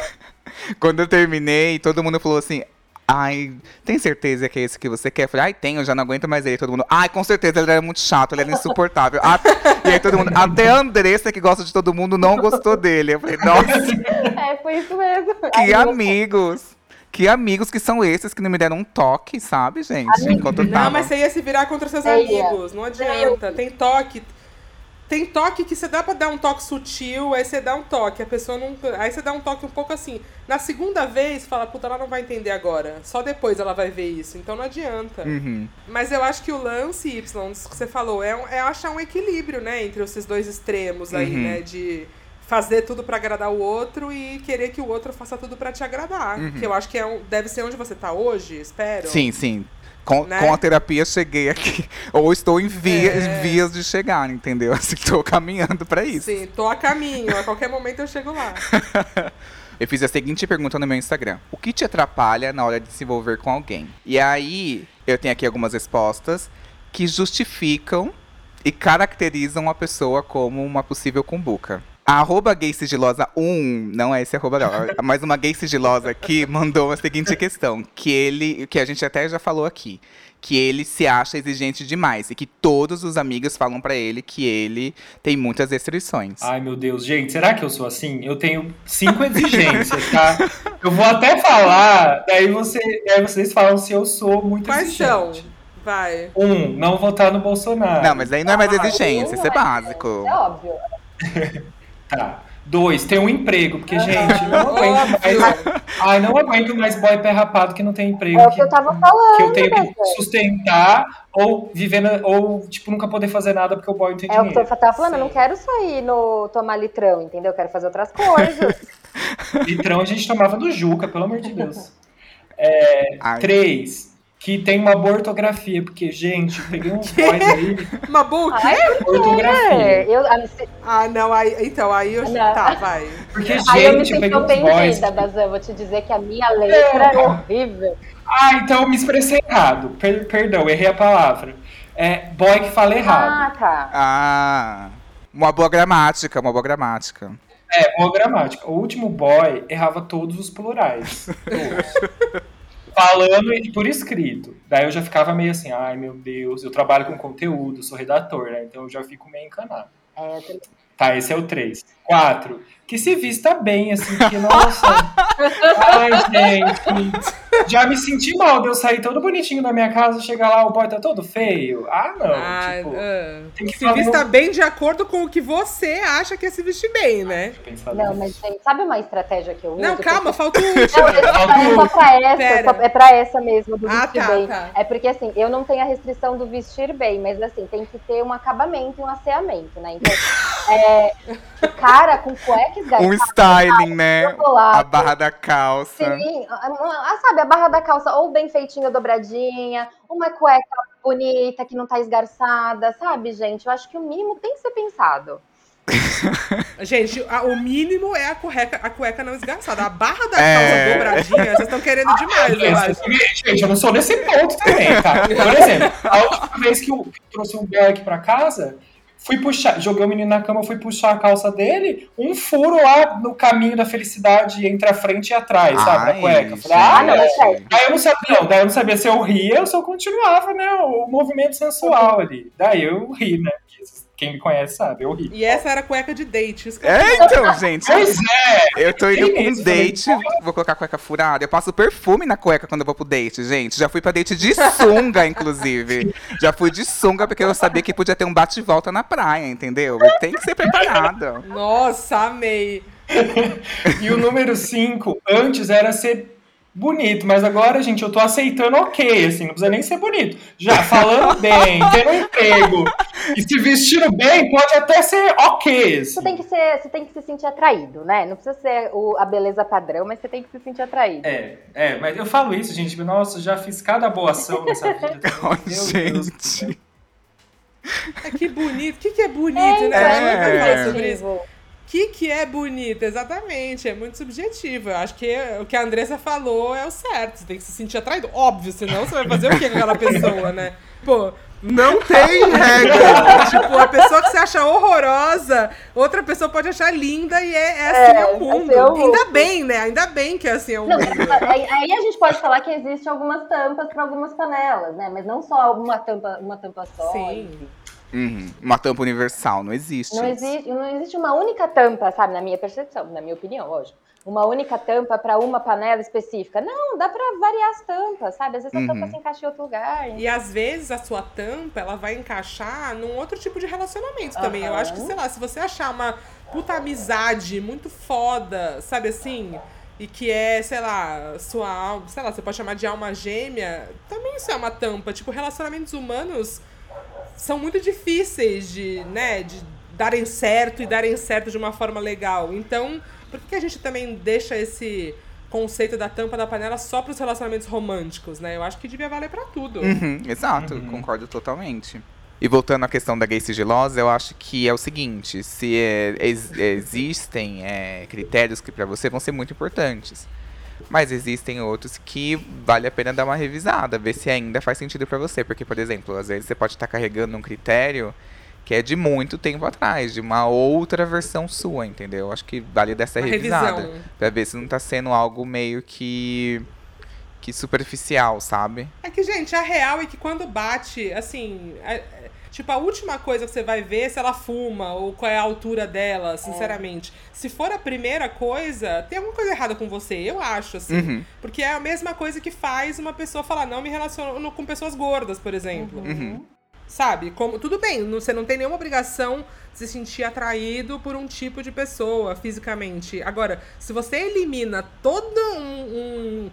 Quando eu terminei, todo mundo falou assim. Ai, tem certeza que é esse que você quer? Eu falei, ai, tenho, já não aguento mais ele. Todo mundo, ai, com certeza, ele era muito chato, ele era insuportável. E aí todo mundo, até a Andressa, que gosta de todo mundo, não gostou dele. Eu falei, nossa, É, foi isso mesmo. que amigos. Que amigos que são esses que não me deram um toque, sabe, gente? Amigo, Enquanto eu Não, tava. mas você ia se virar contra seus É, amigos. Não adianta. Tem toque. Tem toque que você dá pra dar um toque sutil, aí você dá um toque, a pessoa não. Aí você dá um toque um pouco assim. Na segunda vez, fala, puta, ela não vai entender agora. Só depois ela vai ver isso. Então não adianta. Uhum. Mas eu acho que o lance, Y, que você falou, é, um- é achar um equilíbrio, né? Entre esses dois extremos aí, Uhum. né? De fazer tudo pra agradar o outro e querer que o outro faça tudo pra te agradar. Que eu acho que é deve ser onde você tá hoje, espero. Sim, sim. Com, Né? com a terapia cheguei aqui. Ou estou em via- É. vias de chegar, entendeu? Assim, tô caminhando pra isso. Sim, tô a caminho. A qualquer momento eu chego lá. Eu fiz a seguinte pergunta no meu Instagram: O que te atrapalha na hora de se envolver com alguém? E aí, eu tenho aqui algumas respostas que justificam e caracterizam a pessoa como uma possível cumbuca. A arroba gay sigilosa 1, não é esse arroba não, mas uma gay sigilosa aqui mandou a seguinte questão, que ele, que a gente até já falou aqui, que ele se acha exigente demais e que todos os amigos falam pra ele que ele tem muitas restrições. Ai, meu Deus, gente, será que eu sou assim? Eu tenho cinco exigências, tá? Eu vou até falar, daí, você, daí vocês falam se eu sou muito Quais exigente. são? Vai. Um, não votar no Bolsonaro. Não, mas aí não é mais Ah, exigência, isso é não básico. É óbvio. Tá. Dois, ter um emprego, porque, gente, não aguento mais. Ai, não aguento mais boy pé rapado que não tem emprego. É o que, que eu tava falando. que eu tenho que Beto. sustentar ou viver na- ou, tipo, nunca poder fazer nada porque o boy não tem É o que dinheiro. eu tava falando, eu não quero só ir no tomar litrão, entendeu? Eu quero fazer outras coisas. Litrão a gente tomava do Juca, pelo amor de Deus. Ai, Três, que tem uma boa ortografia, porque, gente, eu peguei uns boys aí, Uma boa o quê? É, ortografia. eu, a- se- Ah, não, aí. Então, aí eu. Não. Tá, vai. Porque, aí eu me gente, eu peguei sinto uns boys. ofendida, Bazan. Vou te dizer que a minha letra é horrível. Ah, então eu me expressei errado. Per- perdão, errei a palavra. É boy que fala errado. Ah, tá. Ah, uma boa gramática, uma boa gramática. É, boa gramática. O último boy errava todos os plurais. Todos. Falando e por escrito. Daí eu já ficava meio assim, ai meu Deus, eu trabalho com conteúdo, sou redator, né? Então eu já fico meio encanado. É, também. Tá, esse é o 3. 4. Que se vista bem, assim, que, nossa. Ai, gente. Já me senti mal de eu sair todo bonitinho da minha casa, chegar lá, o boy tá todo feio. Ah, não. Ah, tipo, ah. tem que se fazer vista um- bem de acordo com o que você acha que é se vestir bem, né? Pensar Não, mas gente, sabe uma estratégia que eu uso? Não, calma, eu- falta o Não, último. é só pra essa, Pera. é pra essa mesmo, do Ah, vestir tá, bem. tá. É porque assim, eu não tenho a restrição do vestir bem, mas assim, tem que ter um acabamento e um asseamento, né? Então, é, o cara com cueca Um styling, né? chocolate, A barra da calça. Sim, a- a- sabe, a barra da calça ou bem feitinha, dobradinha, uma cueca bonita que não tá esgarçada, sabe, gente? Eu acho que o mínimo tem que ser pensado. Gente, a- o mínimo é a cueca, a cueca não esgarçada. A barra da É. calça dobradinha, vocês estão querendo demais, eu acho. Gente, eu não sou nesse ponto também, tá? Por exemplo, a última vez que eu trouxe um aqui pra casa, fui puxar, joguei o menino na cama, fui puxar a calça dele, um furo lá no caminho da felicidade entre a frente e atrás, sabe? Da Ai, cueca. Falei, Ah, não, gente. Daí eu não sabia, não, daí eu não sabia se eu ria ou se eu continuava, né? O movimento sensual ali. Daí eu ri, né? Quem me conhece sabe, é horrível. E essa era a cueca de date. Isso que eu É, então, gente. Pois é! Eu tô indo pra um falei, date, vou colocar a cueca furada. Eu passo perfume na cueca quando eu vou pro date, gente. Já fui pra date de sunga, inclusive. Já fui de sunga porque eu sabia que podia ter um bate e volta na praia, entendeu? Tem que ser preparada. Nossa, amei. E o número 5, antes era ser bonito, mas agora, gente, eu tô aceitando ok, assim, não precisa nem ser bonito. Já falando bem, tendo um emprego e se vestindo bem, pode até ser ok. assim. Você tem que ser, você tem que se sentir atraído, né? Não precisa ser o- a beleza padrão, mas você tem que se sentir atraído. É, é, mas eu falo isso, gente, nossa, já fiz cada boa ação nessa vida. Meu Deus do céu. gente. É que bonito. O que, que é bonito, É, então, né? é Vamos muito falar sobre isso. O que, que é bonito? Exatamente, é muito subjetivo. Eu acho que o que a Andressa falou é o certo. Você tem que se sentir atraído. Óbvio, senão você vai fazer o que com aquela pessoa, né? Pô, Não tem regra. tipo, a pessoa que você acha horrorosa, outra pessoa pode achar linda e é, é assim É, é o mundo. assim é o. Ainda bem, né? Ainda bem que é assim é o Não, mundo. aí, aí a gente pode falar que existem algumas tampas para algumas panelas, né? Mas não só uma tampa, uma tampa só. Sim. enfim. Uhum, Uma tampa universal, não existe. Não existe, não existe uma única tampa, sabe? Na minha percepção, na minha opinião, lógico. Uma única tampa para uma panela específica. Não, dá para variar as tampas, sabe? Às vezes a Uhum. tampa se encaixa em outro lugar. E às vezes a sua tampa, ela vai encaixar num outro tipo de relacionamento também. Eu acho que, sei lá, se você achar uma puta amizade muito foda, sabe assim? E que é, sei lá, sua alma, sei lá, você pode chamar de alma gêmea, também isso é uma tampa. Tipo, relacionamentos humanos são muito difíceis de, né, de darem certo e darem certo de uma forma legal. Então, por que que a gente também deixa esse conceito da tampa da panela só para os relacionamentos românticos, né? Eu acho que devia valer para tudo. Uhum, exato, concordo totalmente. E voltando à questão da gay sigilosa, eu acho que é o seguinte: se é, ex- existem é, critérios que pra você vão ser muito importantes. Mas existem outros que vale a pena dar uma revisada, ver se ainda faz sentido pra você. Porque, por exemplo, às vezes você pode estar carregando um critério que é de muito tempo atrás, de uma outra versão sua, entendeu? Acho que vale dessa Uma revisada. revisão. Pra ver se não tá sendo algo meio que. que superficial, sabe? É que, gente, a real é que quando bate, assim. é- tipo, a última coisa que você vai ver é se ela fuma ou qual é a altura dela, sinceramente. Se for a primeira coisa, tem alguma coisa errada com você, eu acho, assim. Uhum. Porque é a mesma coisa que faz uma pessoa falar, não me relaciono com pessoas gordas, por exemplo. Uhum. Sabe? Como, tudo bem, não- você não tem nenhuma obrigação de se sentir atraído por um tipo de pessoa fisicamente. Agora, se você elimina toda um- um-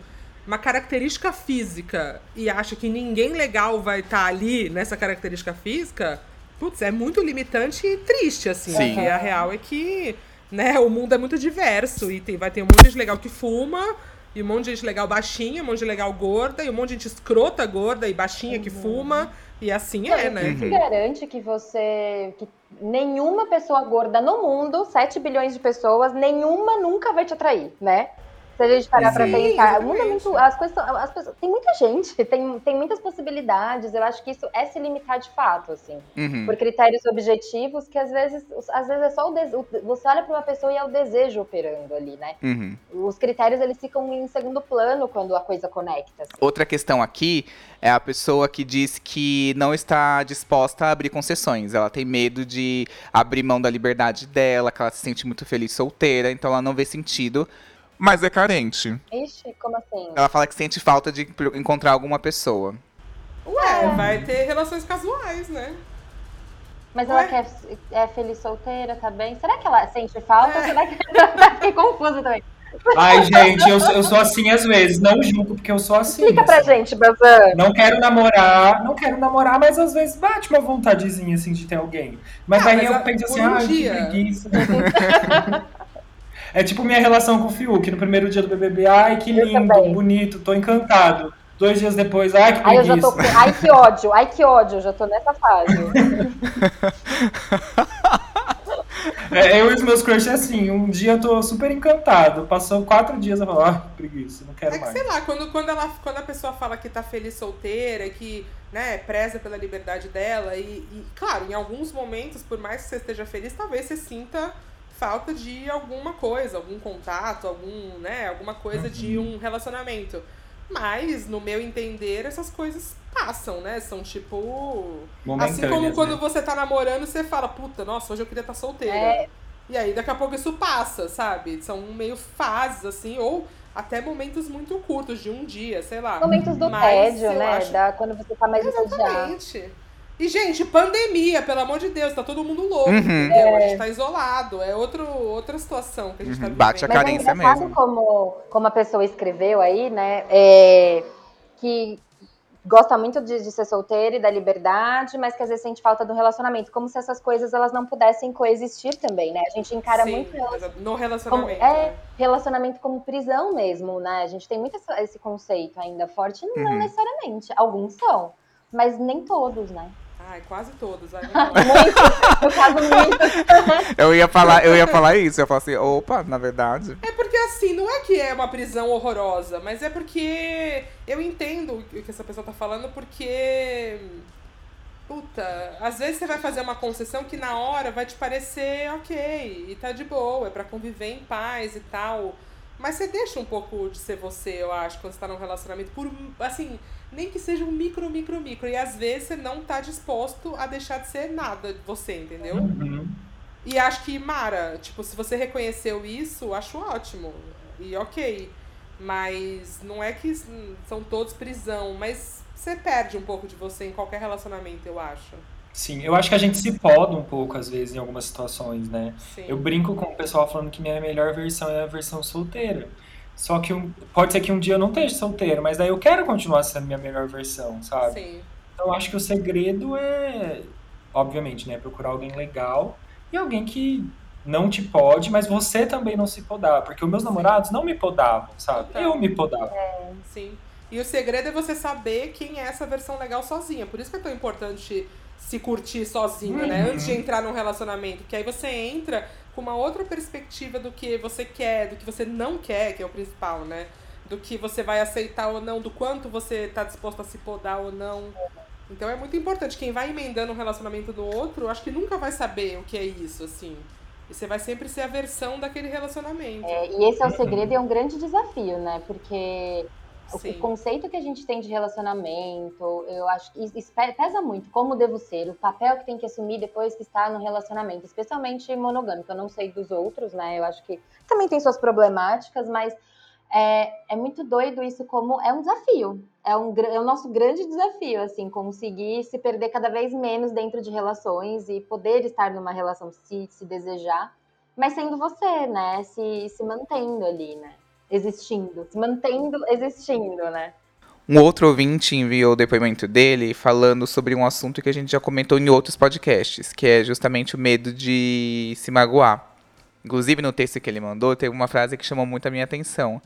uma característica física e acha que ninguém legal vai estar ali nessa característica física, putz, é muito limitante e triste, assim. Sim. Porque a real é que né, o mundo é muito diverso e tem- vai ter um monte de gente legal que fuma. E um monte de gente legal baixinha, um monte de gente legal gorda, e um monte de gente escrota gorda e baixinha que fuma. E assim é, né? Isso garante que você. que nenhuma pessoa gorda no mundo, 7 bilhões de pessoas, nenhuma nunca vai te atrair, né? Se a gente parar pra Sim, pensar. É exatamente. muito. As coisas, as pessoas, tem muita gente, tem, tem muitas possibilidades. Eu acho que isso é se limitar de fato, assim. Uhum. Por critérios objetivos que às vezes, às vezes é só o, o você olha pra uma pessoa e é o desejo operando ali, né? Uhum. Os critérios eles ficam em segundo plano quando a coisa conecta. assim. Outra questão aqui é a pessoa que diz que não está disposta a abrir concessões. Ela tem medo de abrir mão da liberdade dela, que ela se sente muito feliz solteira, então ela não vê sentido. Mas é carente. Ixi, como assim? Ela fala que sente falta de encontrar alguma pessoa. Ué, vai ter relações casuais, né? Mas ela Ué? quer é feliz solteira, tá bem? Será que ela sente falta? É. Será que fiquei confusa também? Ai, gente, eu, sou- eu sou assim às vezes. Não julgo porque eu sou assim. Explica pra assim. gente, Bazan. Não quero namorar, não quero namorar, mas às vezes bate uma vontadezinha assim de ter alguém. Mas Ah, aí mas eu a- penso assim, um ai, que dia." preguiça. é tipo minha relação com o Fiuk, no primeiro dia do BBB, ai, que Eu lindo, também. bonito, tô encantado. Dois dias depois, ai, que Aí eu já preguiça. tô. Ai, que ódio, ai, que ódio, eu já tô nessa fase. É, eu e os meus crushes é assim, um dia eu tô super encantado, passou quatro dias eu falo, ai, que preguiça, não quero É que, mais. sei lá, quando, quando, ela, quando a pessoa fala que tá feliz solteira, que né, preza pela liberdade dela, e, e, claro, em alguns momentos, por mais que você esteja feliz, talvez você sinta falta de alguma coisa, algum contato, algum, né, alguma coisa de um relacionamento. Mas, no meu entender, essas coisas passam, né? São tipo. Assim como quando né? você tá namorando, você fala, puta, nossa, hoje eu queria estar solteira. É. E aí, daqui a pouco isso passa, sabe? São meio fases, assim, ou até momentos muito curtos, de um dia, sei lá. Momentos do Mas tédio, né? acho- Da, quando você tá mais. Exatamente. E, gente, pandemia, pelo amor de Deus, tá todo mundo louco, Uhum. entendeu? A gente tá isolado. É outro, outra situação que a gente tá Uhum. vivendo. Bate a Mas é carência mesmo. como, como a pessoa escreveu aí, né? é, que gosta muito de, de ser solteira e da liberdade, mas que às vezes sente falta do relacionamento. Como se essas coisas elas não pudessem coexistir também, né? A gente encara Sim, muito exa- no como, relacionamento. é, né? relacionamento como prisão mesmo, né? A gente tem muito essa- esse conceito ainda forte, não Uhum. necessariamente. Alguns são, mas nem todos, né? Ai, quase caso, muitos. Eu ia falar, eu ia falar isso. Eu ia falar assim, opa, na verdade. É porque assim, não é que é uma prisão horrorosa, mas é porque eu entendo o que essa pessoa tá falando, porque. Puta, às vezes você vai fazer uma concessão que na hora vai te parecer ok, e tá de boa, é pra conviver em paz e tal. Mas você deixa um pouco de ser você, eu acho, quando você tá num relacionamento, por assim, nem que seja um micro, micro, micro. E às vezes você não tá disposto a deixar de ser nada de você, entendeu? Uhum. E acho que, Mara, tipo, se você reconheceu isso, acho ótimo. E ok. Mas não é que são todos prisão, mas você perde um pouco de você em qualquer relacionamento, eu acho. Sim, eu acho que a gente se poda um pouco, às vezes, em algumas situações, né? Sim. Eu brinco com o pessoal falando que minha melhor versão é a versão solteira. Só que um- pode ser que um dia eu não esteja solteiro, mas daí eu quero continuar sendo minha melhor versão, sabe? Sim. Então eu acho que o segredo é, obviamente, né, procurar alguém legal e alguém que não te pode, mas você também não se podar, porque os meus namorados não me podavam, sabe? Total. Eu me podava. Sim. E o segredo é você saber quem é essa versão legal sozinha. Por isso que é tão importante se curtir sozinho, né? Uhum. Antes de entrar num relacionamento. Porque aí você entra com uma outra perspectiva do que você quer, do que você não quer, que é o principal, né? Do que você vai aceitar ou não, do quanto você tá disposto a se podar ou não. Então é muito importante. Quem vai emendando um relacionamento do outro, acho que nunca vai saber o que é isso, assim. E você vai sempre ser a versão daquele relacionamento. É, e esse é o segredo e é um grande desafio, né? Porque Sim. o conceito que a gente tem de relacionamento, eu acho que isso isso pe- pesa muito. Como devo ser, o papel que tem que assumir depois que está no relacionamento, especialmente monogâmico. Eu não sei dos outros, né? Eu acho que também tem suas problemáticas, mas é, é muito doido isso como é um desafio. É, um, é o nosso grande desafio, assim, conseguir se perder cada vez menos dentro de relações e poder estar numa relação se, se desejar, mas sendo você, né? Se, se mantendo ali, né? Existindo, se mantendo existindo, né? Um outro ouvinte enviou o depoimento dele falando sobre um assunto que a gente já comentou em outros podcasts, que é justamente o medo de se magoar. Inclusive, no texto que ele mandou, tem uma frase que chamou muito a minha atenção.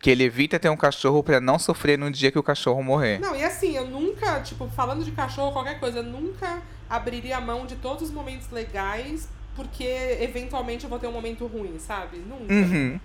Que ele evita ter um cachorro pra não sofrer no dia que o cachorro morrer. Não, e assim, eu nunca, tipo, falando de cachorro, qualquer coisa, eu nunca abriria a mão de todos os momentos legais, porque eventualmente eu vou ter um momento ruim, sabe? Nunca. Uhum.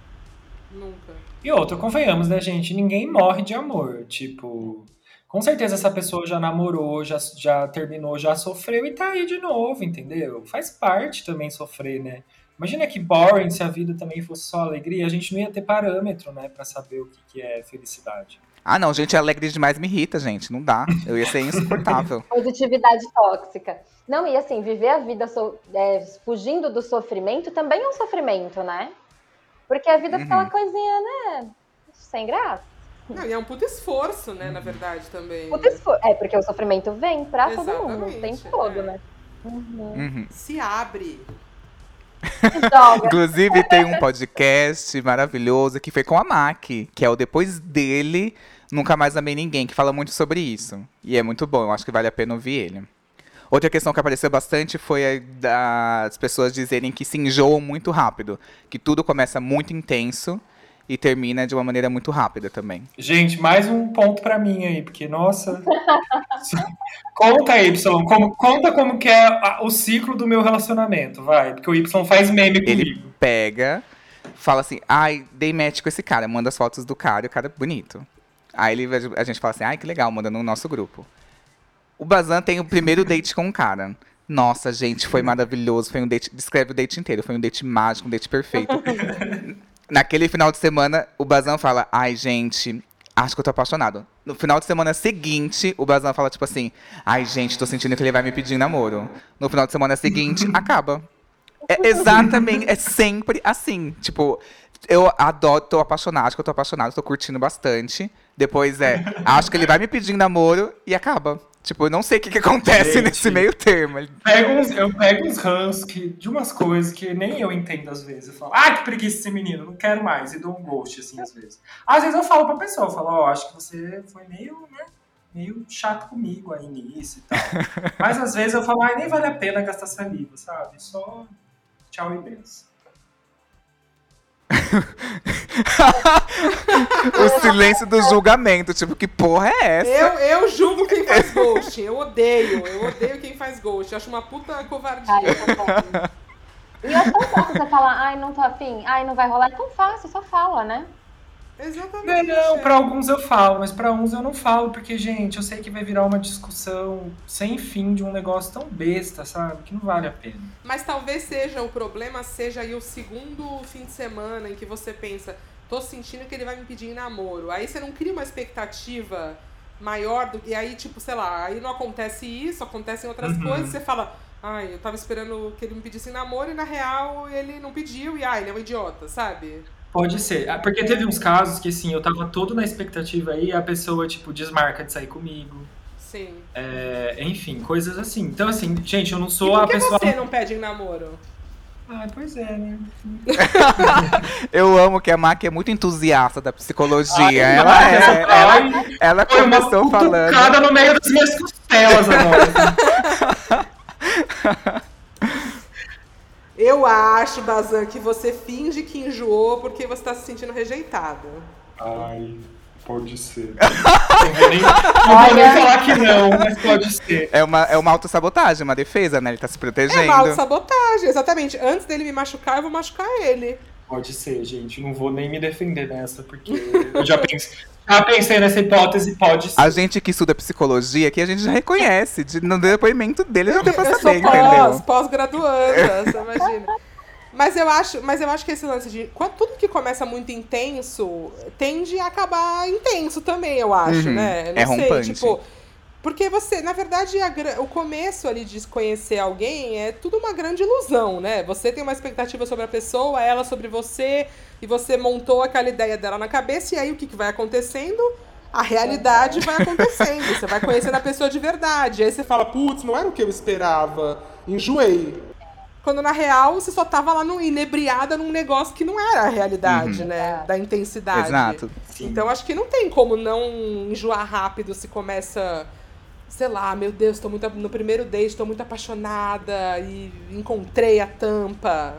Nunca. E outra, convenhamos, né, gente? Ninguém morre de amor. Tipo, com certeza essa pessoa já namorou, já, já terminou, já sofreu e tá aí de novo, entendeu? Faz parte também sofrer, né? Imagina que boring se a vida também fosse só alegria, a gente não ia ter parâmetro, né, pra saber o que, que é felicidade. Ah, não, gente alegre demais me irrita, gente. Não dá. Eu ia ser insuportável. Positividade tóxica. Não, e assim, viver a vida so- é, fugindo do sofrimento também é um sofrimento, né? Porque a vida fica Uhum. uma coisinha, né? Sem graça. Não, e é um puto esforço, né, na verdade, também. Puta esfor- É, porque o sofrimento vem pra todo mundo o Exatamente, tempo todo, é. né? Uhum. Uhum. Se abre. Inclusive, tem um podcast maravilhoso que foi com a Mac, que é o Depois dele, Nunca Mais Amei Ninguém, que fala muito sobre isso. E é muito bom, eu acho que vale a pena ouvir ele. Outra questão que apareceu bastante foi a das pessoas dizerem que se enjoam muito rápido. Que tudo começa muito intenso e termina de uma maneira muito rápida também. Gente, mais um ponto pra mim aí, porque, nossa. conta, Y, como, conta como que é a- o ciclo do meu relacionamento, vai. Porque o Y faz meme comigo. Ele pega, fala assim, ai, dei match com esse cara, manda as fotos do cara e o cara é bonito. Aí ele, a gente fala assim, ai, que legal, manda no nosso grupo. O Bazan tem o primeiro date com um cara. Nossa, gente, foi maravilhoso. Foi um date. Descreve o date inteiro. Foi um date mágico, um date perfeito. Naquele final de semana, o Bazan fala: Ai, gente, acho que eu tô apaixonado. No final de semana seguinte, o Bazan fala, tipo assim, ai, gente, tô sentindo que ele vai me pedir namoro. No final de semana seguinte, acaba. É exatamente, é sempre assim. Tipo, eu adoro, tô apaixonado, acho que eu tô apaixonado, tô curtindo bastante. Depois é, acho que ele vai me pedir namoro e acaba. Tipo, eu não sei o que, que acontece Gente. nesse meio termo. Pego uns- eu pego uns que, de umas coisas que nem eu entendo às vezes. Eu falo, ah, que preguiça esse menino, não quero mais. E dou um ghost, assim, às vezes. Às vezes eu falo pra pessoa, eu falo, ó, acho que você foi meio, né, meio chato comigo aí nisso e tal. Mas às vezes eu falo, ai, nem vale a pena gastar saliva, sabe? Só tchau e benção. O silêncio do julgamento. Tipo, que porra é essa? Eu, eu julgo quem faz ghost. Eu odeio. Eu odeio quem faz ghost. Acho uma puta covardia. Ai, eu. E é tão fácil você falar, ai, não tô afim, ai, não vai rolar. É tão fácil, só fala, né? Exatamente. Não, não, pra alguns eu falo, mas pra uns eu não falo, porque, gente, eu sei que vai virar uma discussão sem fim de um negócio tão besta, sabe? Que não vale a pena. Mas talvez seja o problema, seja aí o segundo fim de semana em que você pensa, tô sentindo que ele vai me pedir em namoro. Aí você não cria uma expectativa maior do que. E aí, tipo, sei lá, aí não acontece isso, acontecem outras Uhum. coisas, você fala, ai, eu tava esperando que ele me pedisse em namoro e na real ele não pediu e ai, ele é um idiota, sabe? Pode ser. Ah, Porque teve uns casos que, assim, eu tava todo na expectativa aí, a pessoa, tipo, desmarca de sair comigo. Sim. É, enfim, coisas assim. Então, assim, gente, eu não E sou por a que pessoa. você não pede em namoro? Ah, pois é, né? Eu amo que a Maki é muito entusiasta da psicologia. Ai, ela ai, é. essa Ela, ai, ela Foi uma começou falando. no meio das minhas costelas agora. Eu acho, Bazan, que você finge que enjoou porque você tá se sentindo rejeitado. Ai, pode ser. Não vou nem, não vou nem falar que não, mas pode ser. É uma, é uma autossabotagem, uma defesa, né? Ele tá se É protegendo. uma autossabotagem, exatamente. Antes dele me machucar, eu vou machucar ele. Pode ser, gente. Não vou nem me defender nessa, porque eu já pensei, já pensei nessa hipótese, pode ser. A gente que estuda psicologia, que a gente já reconhece. De, no depoimento dele já deu pra Eu sou saber, pós, entendeu? pós-graduanda, você imagina. Mas eu acho, mas eu acho que esse lance de quando tudo que começa muito intenso tende a acabar intenso também, eu acho, Uhum. né? É rompante. tipo, porque você, na verdade, a o começo ali de conhecer alguém é tudo uma grande ilusão, né? Você tem uma expectativa sobre a pessoa, ela sobre você, e você montou aquela ideia dela na cabeça, e aí o que, que vai acontecendo? A realidade vai acontecendo. Você vai conhecendo a pessoa de verdade. Aí você fala, putz, não era o que eu esperava. Enjoei. Quando na real você só tava lá no, inebriada num negócio que não era a realidade, né? Da intensidade. Exato. Então acho que não tem como não enjoar rápido se começa, sei lá, meu Deus, tô muito no primeiro date, tô muito apaixonada e encontrei a tampa.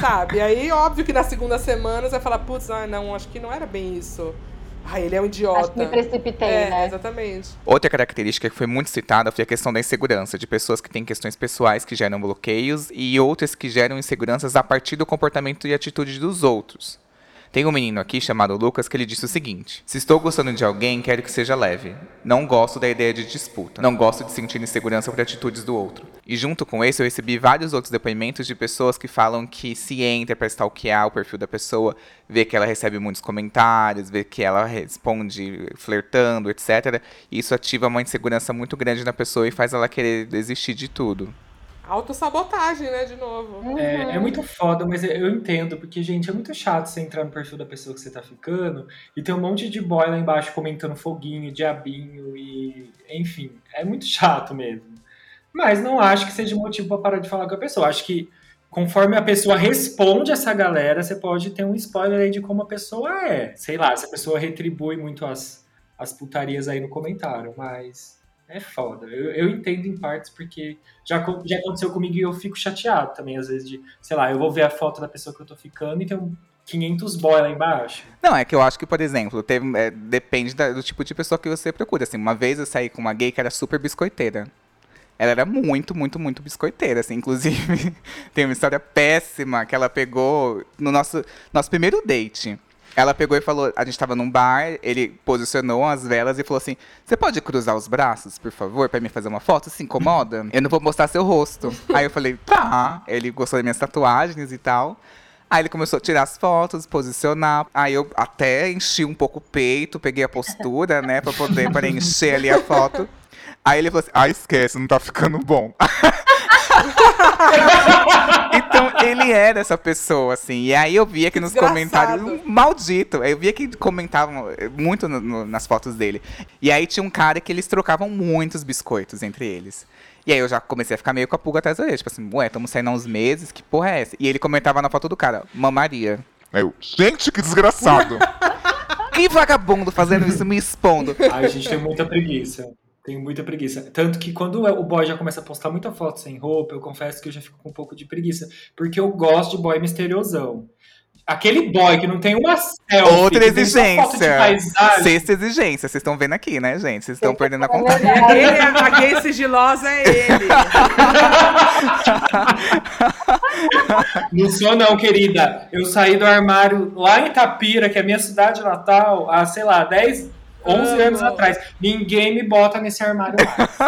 Sabe? Aí óbvio que na segunda semana você vai falar, putz, ah, não, acho que não era bem isso. Ah, ele é um idiota. Acho que me precipitei, é, né? exatamente. Outra característica que foi muito citada foi a questão da insegurança, de pessoas que têm questões pessoais que geram bloqueios e outras que geram inseguranças a partir do comportamento e atitude dos outros. Tem um menino aqui chamado Lucas que ele disse o seguinte: Se estou gostando de alguém, quero que seja leve. Não gosto da ideia de disputa. Não gosto de sentir insegurança por atitudes do outro. E junto com esse, eu recebi vários outros depoimentos de pessoas que falam que se entra para stalkear o perfil da pessoa, vê que ela recebe muitos comentários, vê que ela responde flertando, etc. Isso ativa uma insegurança muito grande na pessoa e faz ela querer desistir de tudo. Autossabotagem, né, de novo. É, é muito foda, mas eu- entendo, porque, gente, é muito chato você entrar no perfil da pessoa que você tá ficando e ter um monte de boy lá embaixo comentando foguinho, diabinho e. Enfim, é muito chato mesmo. Mas não acho que seja motivo pra parar de falar com a pessoa. Acho que conforme a pessoa responde essa galera, você pode ter um spoiler aí de como a pessoa é. Sei lá, se a pessoa retribui muito as, as putarias aí no comentário, mas. É foda. Eu, eu entendo em partes porque já, já aconteceu comigo e eu fico chateado também, às vezes, de, sei lá, eu vou ver a foto da pessoa que eu tô ficando e tem um 500 boy lá embaixo. Não, é que eu acho que, por exemplo, teve, é, depende da- do tipo de pessoa que você procura. Assim, uma vez eu saí com uma gay que era super biscoiteira. Ela era muito, muito, muito biscoiteira, assim. Inclusive, tem uma história péssima que ela pegou no nosso, nosso primeiro date. Ela pegou e falou, a gente tava num bar, ele posicionou as velas e falou assim: Você pode cruzar os braços, por favor, pra me fazer uma foto? Se incomoda? Eu não vou mostrar seu rosto. Aí eu falei, tá. Ele gostou das minhas tatuagens e tal. Aí ele começou a tirar as fotos, posicionar. Aí eu até enchi um pouco o peito, peguei a postura, né, pra poder preencher ali a foto. Aí ele falou assim: ah, esquece, não tá ficando bom. ele era essa pessoa, assim. E aí eu via que nos Desgraçado. comentários. Maldito! Eu via que comentavam muito no- no- nas fotos dele. E aí tinha um cara que eles trocavam muitos biscoitos entre eles. E aí eu já comecei a ficar meio com a pulga atrás da orelha. Tipo assim, ué, estamos saindo há uns meses, que porra é essa? E ele comentava na foto do cara, mamaria. Eu, gente, que desgraçado. Que vagabundo fazendo isso, me expondo. Ai, a gente tem muita preguiça. Tenho muita preguiça. Tanto que quando o boy já começa a postar muita foto sem roupa, eu confesso que eu já fico com um pouco de preguiça. Porque eu gosto de boy misteriosão. Aquele boy que não tem uma selfie. Outra que tem só foto de exigência. Sexta exigência. Vocês estão vendo aqui, né, gente? Vocês estão perdendo a É conta. Aquele, a gay sigilosa é ele. Não sou não, querida. Eu saí do armário lá em Itapira, que é a minha cidade natal, há, sei lá, 10, 11 Amo. anos atrás. Ninguém me bota nesse armário mais.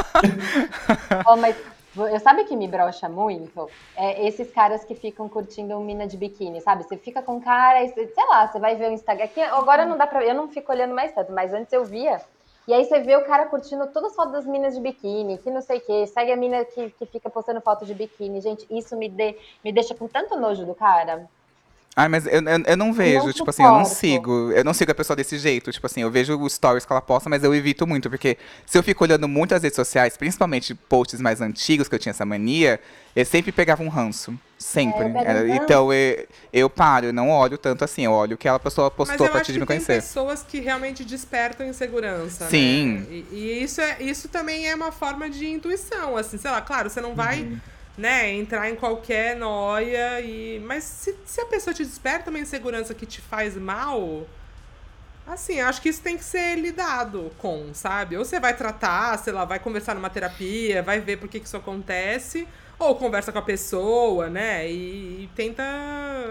Ó, mas eu sabe que me brocha muito? É esses caras que ficam curtindo mina de biquíni, sabe? Você fica com cara, sei lá, você vai ver o Instagram. Aqui, agora não dá pra. Eu não fico olhando mais tanto, mas antes eu via. E aí você vê o cara curtindo todas as fotos das minas de biquíni, que não sei o quê. Segue a mina que, que fica postando foto de biquíni. Gente, isso me, de, me deixa com tanto nojo do cara. Ai, mas eu, eu, eu não vejo, Não tipo assim, eu não suporto. sigo. Eu não sigo a pessoa desse jeito. Tipo assim, eu vejo os stories que ela posta, mas eu evito muito, porque se eu fico olhando muito as redes sociais, principalmente posts mais antigos, que eu tinha essa mania, eu sempre pegava um ranço. Sempre. É, um então eu, eu paro, eu não olho tanto assim, eu olho o que a pessoa Mas postou acho te que me tem conhecer. pessoas que realmente despertam insegurança. né? Sim. E, e isso, é, isso também é uma forma de intuição, assim, sei lá, claro, você não vai, né, entrar em qualquer noia e. Mas se, se a pessoa te desperta uma insegurança que te faz mal. Assim, acho que isso tem que ser lidado com, sabe? Ou você vai tratar, sei lá, vai conversar numa terapia, vai ver por que, que isso acontece, ou conversa com a pessoa, né? E, e tenta,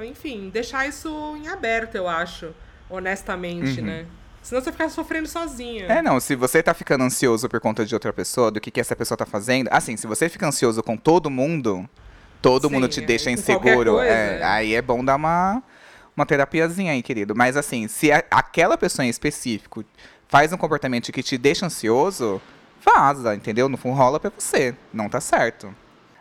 enfim, deixar isso em aberto, eu acho, honestamente, Uhum. né? Senão você fica sofrendo sozinha. É, não, se você tá ficando ansioso por conta de outra pessoa, do que, que essa pessoa tá fazendo, assim, se você fica ansioso com todo mundo, todo Sim, mundo te é, deixa inseguro, coisa, é, é. aí é bom dar uma, uma terapiazinha aí, querido. Mas assim, se a- aquela pessoa em específico faz um comportamento que te deixa ansioso, vaza, entendeu? Não rola pra você, não tá certo.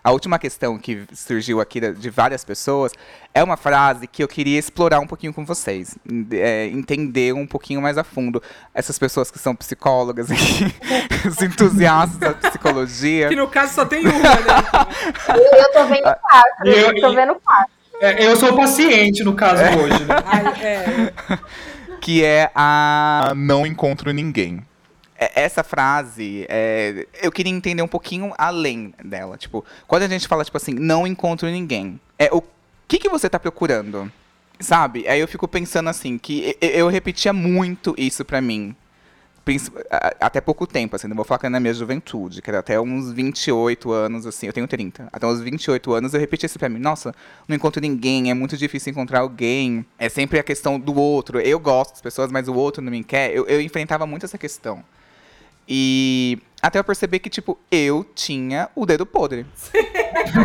A última questão que surgiu aqui de várias pessoas é uma frase que eu queria explorar um pouquinho com vocês. é, entender um pouquinho mais a fundo. Essas pessoas que são psicólogas os entusiastas da psicologia. Que no caso só tem uma, né? Eu, eu tô vendo quatro. E eu- Eu tô vendo quatro. É, eu sou paciente no caso hoje, né? Ai, é. que é a. Ah, não encontro ninguém. É- Essa frase, é, eu queria entender um pouquinho além dela. Tipo, quando a gente fala, tipo assim, não encontro ninguém, é o que, que você tá procurando? Sabe? Aí eu fico pensando assim, que eu repetia muito isso pra mim. Até pouco tempo, assim, não vou falar que é na minha juventude, que era até uns 28 anos, assim, eu tenho 30. Até uns 28 anos eu repetia isso pra mim. Nossa, não encontro ninguém, é muito difícil encontrar alguém. É sempre a questão do outro. Eu gosto das pessoas, mas o outro não me quer. Eu, eu enfrentava muito essa questão. E até eu perceber que, tipo, eu tinha o dedo podre.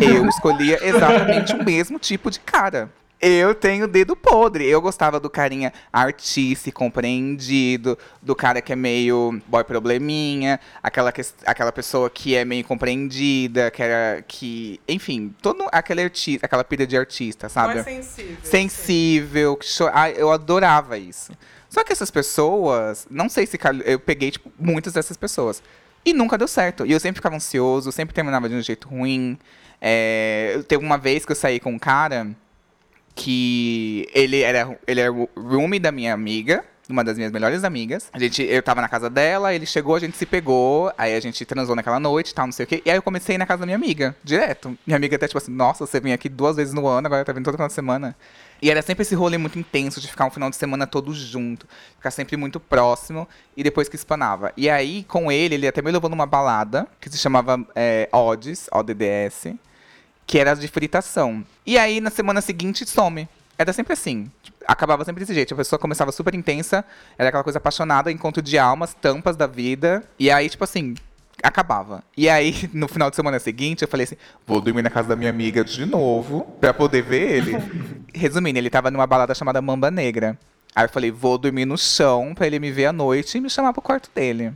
eu escolhia exatamente o mesmo tipo de cara. Eu tenho o dedo podre. Eu gostava do carinha artista, compreendido, do cara que é meio boy probleminha, aquela, ques- aquela pessoa que é meio compreendida, que era. que. Enfim, todo aquele artista, aquela pilha de artista, sabe? Mais sensível. sensível, que cho- ah, eu adorava isso. Só que essas pessoas, não sei se eu peguei tipo, muitas dessas pessoas e nunca deu certo. E eu sempre ficava ansioso, sempre terminava de um jeito ruim. É, teve uma vez que eu saí com um cara que ele era ele era o roomie da minha amiga, uma das minhas melhores amigas. A gente, eu tava na casa dela, ele chegou, a gente se pegou, aí a gente transou naquela noite, tal, não sei o quê. E aí eu comecei na casa da minha amiga, direto. Minha amiga até tipo assim, nossa, você vem aqui duas vezes no ano, agora tá vindo toda final de semana. E era sempre esse rolê muito intenso de ficar um final de semana todo junto, ficar sempre muito próximo e depois que espanava. E aí, com ele, ele até me levou numa balada que se chamava é, Odds, ODDS, que era de fritação. E aí, na semana seguinte, some. Era sempre assim. Acabava sempre desse jeito. A pessoa começava super intensa, era aquela coisa apaixonada, encontro de almas, tampas da vida. E aí, tipo assim, acabava. E aí, no final de semana seguinte, eu falei assim: vou dormir na casa da minha amiga de novo, pra poder ver ele. Resumindo, ele tava numa balada chamada Mamba Negra. Aí eu falei: vou dormir no chão pra ele me ver à noite e me chamar pro quarto dele.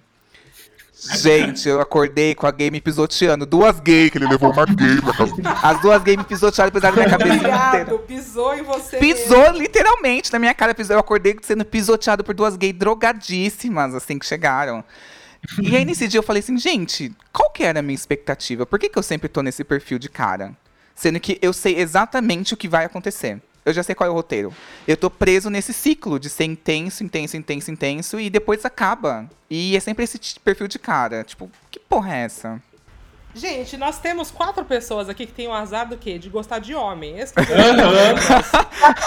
Gente, eu acordei com a gay me pisoteando. Duas gays. Que ele levou uma gay pra casa. As duas gays me pisotearam, apesar da minha cabeça inteira. Obrigado, pisou em você. Pisou literalmente na minha cara. Eu acordei sendo pisoteado por duas gays drogadíssimas, assim, que chegaram. E aí, nesse dia, eu falei assim, gente, qual que era a minha expectativa? Por que, que eu sempre tô nesse perfil de cara? Sendo que eu sei exatamente o que vai acontecer. Eu já sei qual é o roteiro. Eu tô preso nesse ciclo de ser intenso, intenso, intenso, intenso, e depois acaba. E é sempre esse perfil de cara. Tipo, que porra é essa? Gente, nós temos quatro pessoas aqui que tem o azar do quê? De gostar de homem. Esse é o problema.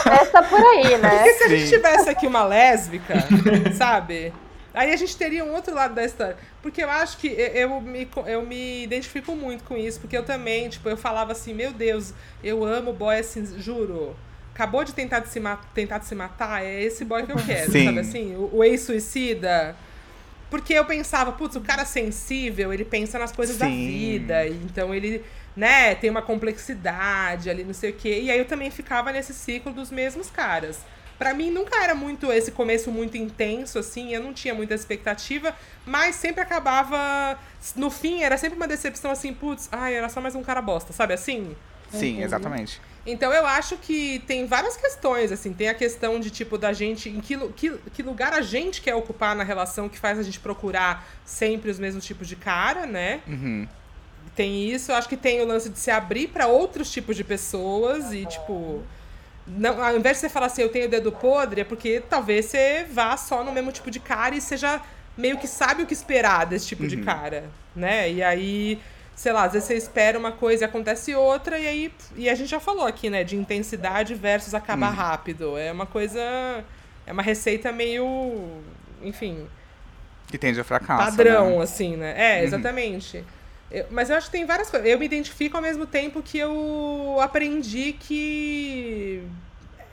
Começa por aí, né? Porque se a gente tivesse aqui uma lésbica, sabe? Aí a gente teria um outro lado da história. Porque eu acho que eu me, eu me identifico muito com isso. Porque eu também, tipo, eu falava assim, meu Deus, eu amo boy assim, juro. Acabou de tentar de se, ma tentar de se matar, é esse boy que eu quero, Sim. sabe assim? O, o ex-suicida. Porque eu pensava, putz, o cara sensível, ele pensa nas coisas da Sim. vida. e Então ele, né, tem uma complexidade ali, não sei o quê. E aí eu também ficava nesse ciclo dos mesmos caras. Pra mim nunca era muito esse começo muito intenso, assim, eu não tinha muita expectativa, mas sempre acabava. No fim, era sempre uma decepção assim, putz, ai, era só mais um cara bosta, sabe assim? Sim, exatamente. Então eu acho que tem várias questões, assim, tem a questão de tipo da gente, em que, que, que lugar a gente quer ocupar na relação que faz a gente procurar sempre os mesmos tipos de cara, né? Uhum. Tem isso, eu acho que tem o lance de se abrir pra outros tipos de pessoas e tipo não, ao invés de você falar assim, eu tenho o dedo podre, é porque talvez você vá só no mesmo tipo de cara e seja meio que sabe o que esperar desse tipo de cara, né? E aí, sei lá, às vezes você espera uma coisa e acontece outra, e aí. E a gente já falou aqui, né? De intensidade versus acabar rápido. É uma coisa. É uma receita meio. Enfim, Que tende a fracasso. padrão, né? assim, né? É, exatamente. Eu- mas eu acho que tem várias coisas. Eu me identifico ao mesmo tempo que eu aprendi que.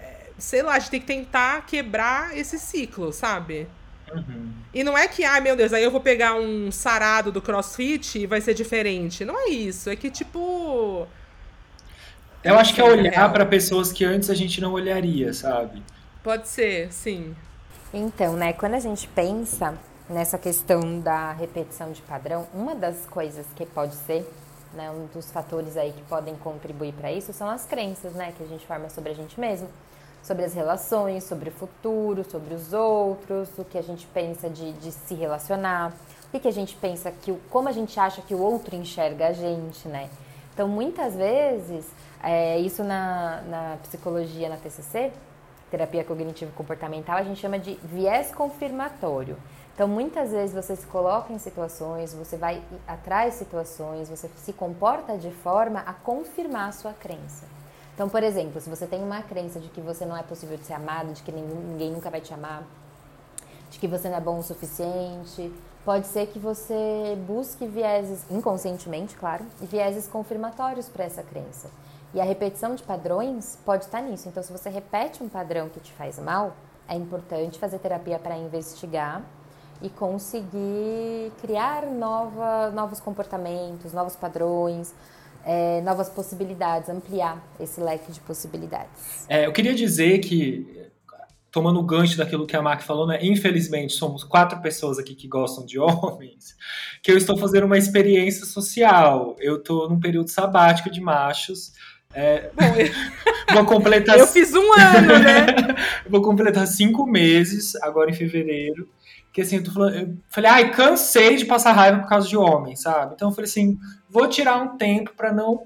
é, Sei lá, a gente tem que tentar quebrar esse ciclo, sabe? Uhum. E não é que, ai meu Deus, aí eu vou pegar um sarado do crossfit e vai ser diferente. Não é isso. É que, tipo. Eu acho que é olhar pra pessoas que antes a gente não olharia, sabe? Pode ser, sim. Então, né, quando a gente pensa nessa questão da repetição de padrão, uma das coisas que pode ser, né, um dos fatores aí que podem contribuir para isso são as crenças, né, que a gente forma sobre a gente mesmo, sobre as relações, sobre o futuro, sobre os outros, o que a gente pensa de, de se relacionar, o que, que a gente pensa que, como a gente acha que o outro enxerga a gente, né? Então, muitas vezes, é, isso na, na psicologia, na TCC, terapia cognitivo comportamental, a gente chama de viés confirmatório. Então, muitas vezes você se coloca em situações, você vai atrás situações, você se comporta de forma a confirmar a sua crença. Então, por exemplo, se você tem uma crença de que você não é possível de ser amado, de que ninguém, nunca vai te amar, de que você não é bom o suficiente, pode ser que você busque vieses, inconscientemente, claro, vieses confirmatórios para essa crença. E a repetição de padrões pode estar nisso. Então, se você repete um padrão que te faz mal, é importante fazer terapia para investigar e conseguir criar nova, novos comportamentos, novos padrões, eh, novas possibilidades, ampliar esse leque de possibilidades. É, eu queria dizer que, tomando o gancho daquilo que a Mac falou, né? Infelizmente, somos quatro pessoas aqui que gostam de homens, que eu estou fazendo uma experiência social. Eu estou num período sabático de machos. É, Bom, eu, vou completar eu fiz um ano, né? vou completar cinco meses agora em fevereiro. Que assim, eu tô falando, eu falei, ai, cansei de passar raiva por causa de homem, sabe? Então eu falei assim, vou tirar um tempo pra não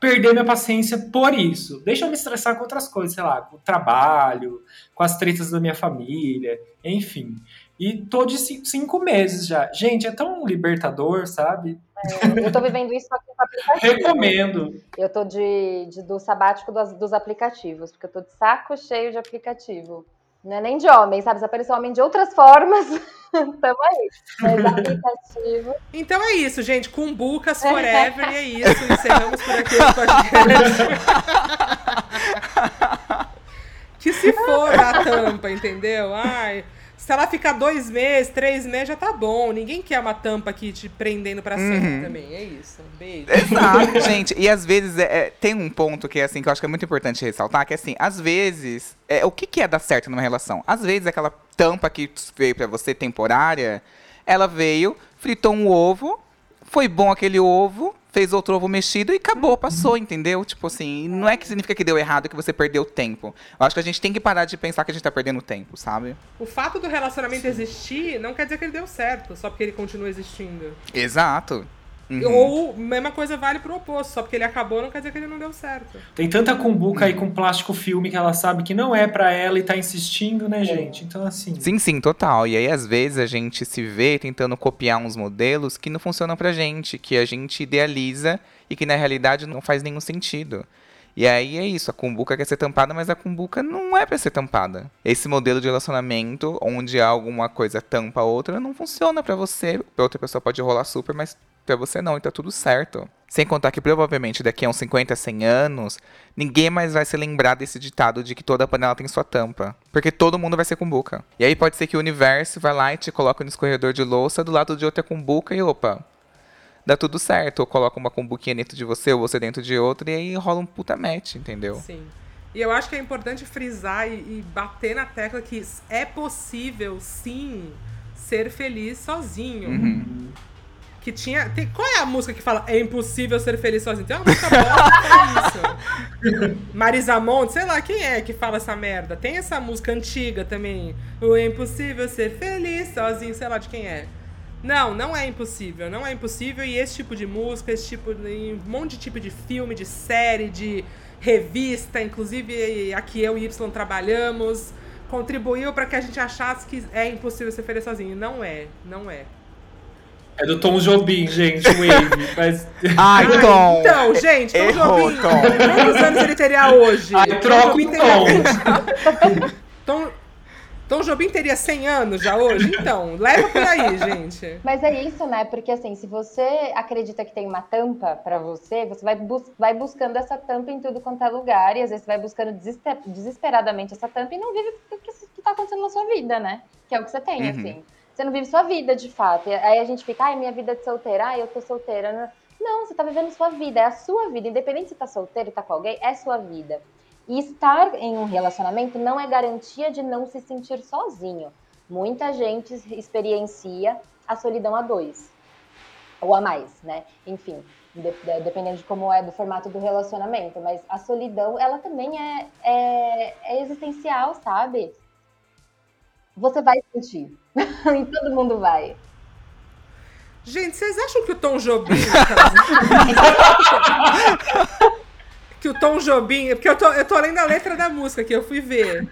perder minha paciência por isso. Deixa eu me estressar com outras coisas, sei lá, com o trabalho, com as tretas da minha família, enfim. E tô de ci- cinco meses já. Gente, é tão libertador, sabe? Eu tô vivendo isso aqui com aplicativo. Recomendo. Eu tô de, de- do sabático dos, dos aplicativos, porque eu tô de saco cheio de aplicativo. Não é nem de homem, sabe? Se aparecer homem de outras formas, tamo aí. Mas aplicativo. Então é isso, gente. Cumbucas forever e é isso. Encerramos por aqui o podcast. que se for a tampa, entendeu? Ai, Se ela ficar dois meses, três meses, já tá bom. Ninguém quer uma tampa aqui te prendendo pra sempre Uhum. também. É isso. Beijo. Exato, gente. E às vezes é, é, tem um ponto que assim que eu acho que é muito importante ressaltar, que assim, às vezes, é, o que, que é dar certo numa relação? Às vezes aquela tampa que veio pra você temporária, ela veio, fritou um ovo, foi bom aquele ovo, fez outro ovo mexido e acabou, passou, entendeu? Tipo assim, não é que significa que deu errado que você perdeu tempo. Eu acho que a gente tem que parar de pensar que a gente tá perdendo tempo, sabe? O fato do relacionamento existir não quer dizer que ele deu certo, só porque ele continua existindo. Exato. Uhum. Ou, mesma coisa vale pro oposto, só porque ele acabou não quer dizer que ele não deu certo. Tem tanta cumbuca aí com plástico filme que ela sabe que não é pra ela e tá insistindo, né, gente? Então, assim. Sim, sim, total. E aí, às vezes, a gente se vê tentando copiar uns modelos que não funcionam pra gente, que a gente idealiza e que na realidade não faz nenhum sentido. E aí é isso, a cumbuca quer ser tampada, mas a cumbuca não é pra ser tampada. Esse modelo de relacionamento, onde alguma coisa tampa a outra, não funciona pra você. Pra outra pessoa pode rolar super, mas pra você não, e tá tudo certo. Sem contar que provavelmente daqui a uns 50, 100 anos, ninguém mais vai se lembrar desse ditado de que toda panela tem sua tampa. Porque todo mundo vai ser cumbuca. E aí pode ser que o universo vai lá e te coloca no escorredor de louça do lado de outra cumbuca e opa, dá tudo certo. Ou coloca uma cumbuquinha dentro de você, ou você dentro de outra, e aí rola um puta match, entendeu? Sim. E eu acho que é importante frisar e, e bater na tecla que é possível, sim, ser feliz sozinho. Uhum. Que tinha. Tem, qual é a música que fala é impossível ser feliz sozinho? Tem uma música boa que fala isso. Marisa Monte, sei lá quem é que fala essa merda. Tem essa música antiga também. O é impossível ser feliz sozinho, sei lá de quem é. Não, não é impossível, não é impossível. E esse tipo de música, esse tipo de. um monte de tipo de filme, de série, de revista, inclusive aqui eu e Y trabalhamos, contribuiu para que a gente achasse que é impossível ser feliz sozinho. Não é, não é. É do Tom Jobim, gente, Wave. Mas. Ai, Ai, Tom! Então, gente, Tom Errou, Jobim, Tom. quantos anos ele teria hoje? Ai, troca o Tom. Tom, Tom Jobim teria 100 anos já hoje? Então, leva por aí, gente. Mas é isso, né? Porque assim, se você acredita que tem uma tampa pra você, você vai, bus vai buscando essa tampa em tudo quanto é lugar, e às vezes você vai buscando desesper desesperadamente essa tampa e não vive o que, que tá acontecendo na sua vida, né? Que é o que você tem, Uhum. assim. Você não vive sua vida de fato. E aí a gente fica, ai, minha vida é de solteira, ai, eu tô solteira. Não, você tá vivendo sua vida, é a sua vida. Independente se tá solteiro, tá com alguém, é sua vida. E estar em um relacionamento não é garantia de não se sentir sozinho. Muita gente experiencia a solidão a dois. Ou a mais, né? Enfim, de- de- dependendo de como é do formato do relacionamento. Mas a solidão, ela também é, é, é existencial, sabe? Você vai sentir. e todo mundo vai. Gente, vocês acham que o Tom Jobim. que o Tom Jobim. Porque eu tô, eu tô lendo a letra da música que eu fui ver.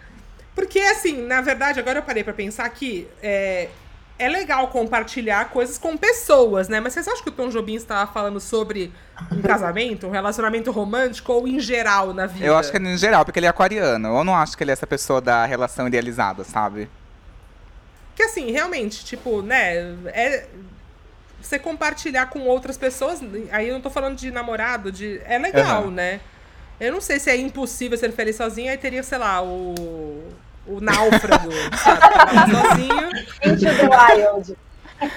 Porque, assim, na verdade, agora eu parei pra pensar que é, é legal compartilhar coisas com pessoas, né? Mas vocês acham que o Tom Jobim estava falando sobre um casamento, um relacionamento romântico ou em geral na vida? Eu acho que é em geral, porque ele é aquariano. Eu não acho que ele é essa pessoa da relação idealizada, sabe? Que assim, realmente, tipo, né, é você compartilhar com outras pessoas, aí eu não tô falando de namorado, de é legal, Aham. né? Eu não sei se é impossível ser feliz sozinho, aí teria, sei lá, o o náufrago, sabe? Sozinho. Into the wild.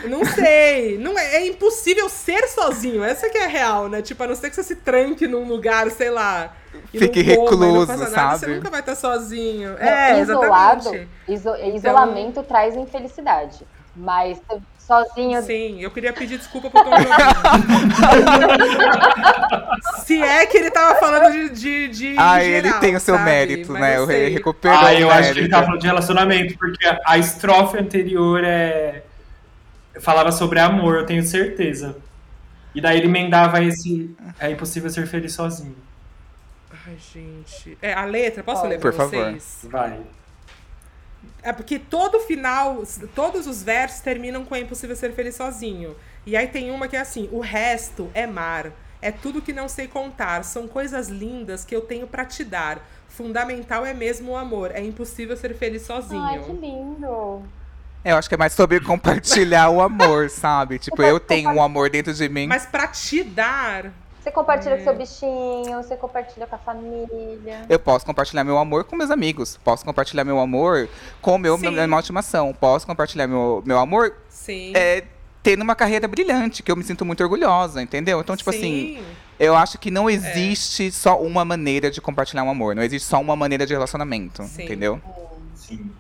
Não sei. Não é, é impossível ser sozinho. Essa que é a real, né? Tipo, a não ser que você se tranque num lugar, sei lá. Fique não coma não recluso, faça nada, Você sabe? nunca vai estar sozinho. Não, É, isolado, exatamente. iso- Então- isolamento traz infelicidade. Mas sozinho Sim, eu queria pedir desculpa pro Tom. Se é que ele tava falando de. de, de Ah, ele tem o seu sabe? mérito, Mas né? não Eu sei. re- recuperou Ah, o eu acho que ele mérito. tava falando de relacionamento, porque a, a estrofe anterior é. falava sobre amor, eu tenho certeza. E daí ele emendava esse. É impossível ser feliz sozinho. Ai, gente. É, a letra, posso Pode. ler pra Por favor. vocês? Vai. É porque todo final, todos os versos terminam com é impossível ser feliz sozinho. E aí tem uma que é assim: o resto é mar. É tudo que não sei contar. São coisas lindas que eu tenho pra te dar. Fundamental é mesmo o amor. É impossível ser feliz sozinho. Ai, que lindo. Eu acho que é mais sobre compartilhar o amor, sabe? Tipo, eu tenho um amor dentro de mim. Mas pra te dar. Você compartilha com É. seu bichinho, você compartilha com a família. Eu posso compartilhar meu amor com meus amigos. Posso compartilhar meu amor com meu, meu animal de estimação. Posso compartilhar meu, meu amor Sim. é, tendo uma carreira brilhante, que eu me sinto muito orgulhosa, entendeu? Então, tipo assim, Sim. eu acho que não existe só uma maneira de compartilhar um amor. Não existe só uma maneira de relacionamento, Sim. entendeu? Sim.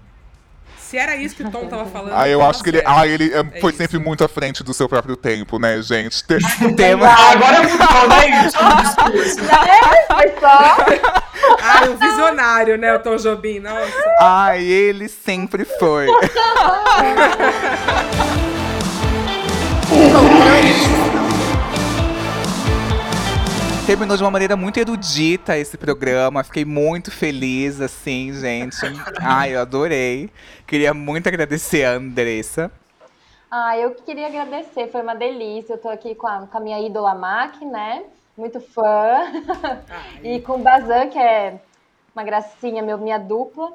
Se era isso que o Tom tava falando. Ah, eu acho que ele, ah, ele é, É foi isso. sempre muito à frente do seu próprio tempo, né, gente? Te- Tema... Ah, agora mudou, né. Ah, um visionário, né, o Tom Jobim? Nossa. Ai, ele sempre foi. Terminou de uma maneira muito erudita esse programa. Fiquei muito feliz, assim, gente. Ai, eu adorei. Queria muito agradecer a Andressa. Ah, eu que queria agradecer, foi uma delícia. Eu tô aqui com a, com a minha ídola Mac, né? Muito fã. e com o Bazan, que é uma gracinha, meu, minha dupla.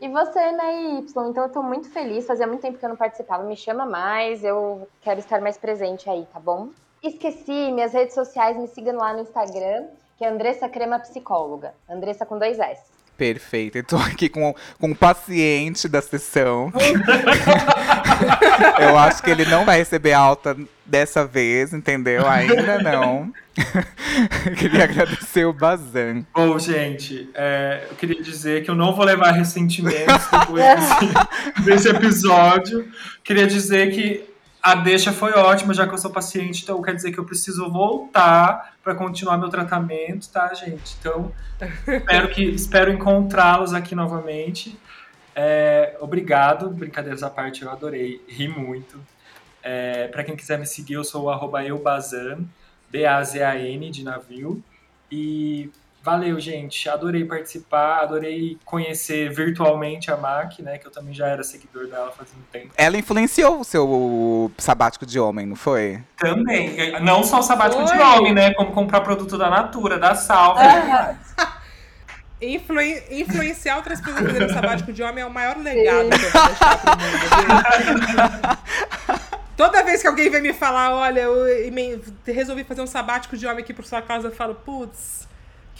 E você, né, Y? Então eu tô muito feliz. Fazia muito tempo que eu não participava. Me chama mais, eu quero estar mais presente aí, tá bom? Esqueci, minhas redes sociais, me sigam lá no Instagram, que é Andressa Crema Psicóloga. Andressa com dois S. Perfeito. Eu tô aqui com, com o paciente da sessão. eu acho que ele não vai receber alta dessa vez, entendeu? Ainda não. Queria agradecer o Bazan. Bom, gente, é, eu queria dizer que eu não vou levar ressentimentos depois desse, desse episódio. Queria dizer que a deixa foi ótima, já que eu sou paciente, então quer dizer que eu preciso voltar para continuar meu tratamento, tá, gente? Então, espero, que, espero encontrá-los aqui novamente. É, obrigado, brincadeiras à parte, eu adorei, ri muito. É, para quem quiser me seguir, eu sou o arroba eubazan, B-A-Z-A-N de navio. E valeu, gente. Adorei participar, adorei conhecer virtualmente a Mac, né? Que eu também já era seguidor dela faz um tempo. Ela influenciou o seu sabático de homem, não foi? Também. Não só o sabático de Foi. homem, né? Como comprar produto da Natura, da Salve. Influen- influenciar outras pessoas a fazerem sabático de homem é o maior legado que eu vou deixar pro mundo. Toda vez que alguém vem me falar, olha, eu resolvi fazer um sabático de homem aqui por sua causa, eu falo, putz,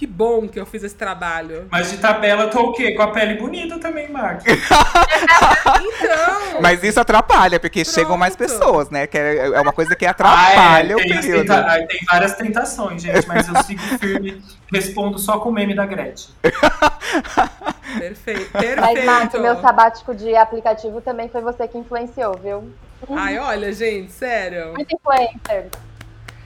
que bom que eu fiz esse trabalho. Mas de tabela eu tô o quê? Com a pele bonita também, Mac. Então, Mas isso atrapalha, porque chegam mais Pronto. pessoas, né? Que é é uma coisa que Ah, atrapalha é, o tem, as período. tenta- ah, tem várias tentações, gente, mas eu sigo firme, respondo só com o meme da Gretchen. perfeito, Mas, Mac, perfeito. meu sabático de aplicativo também foi você que influenciou, viu? Ai, olha, gente, sério. Muito influencer.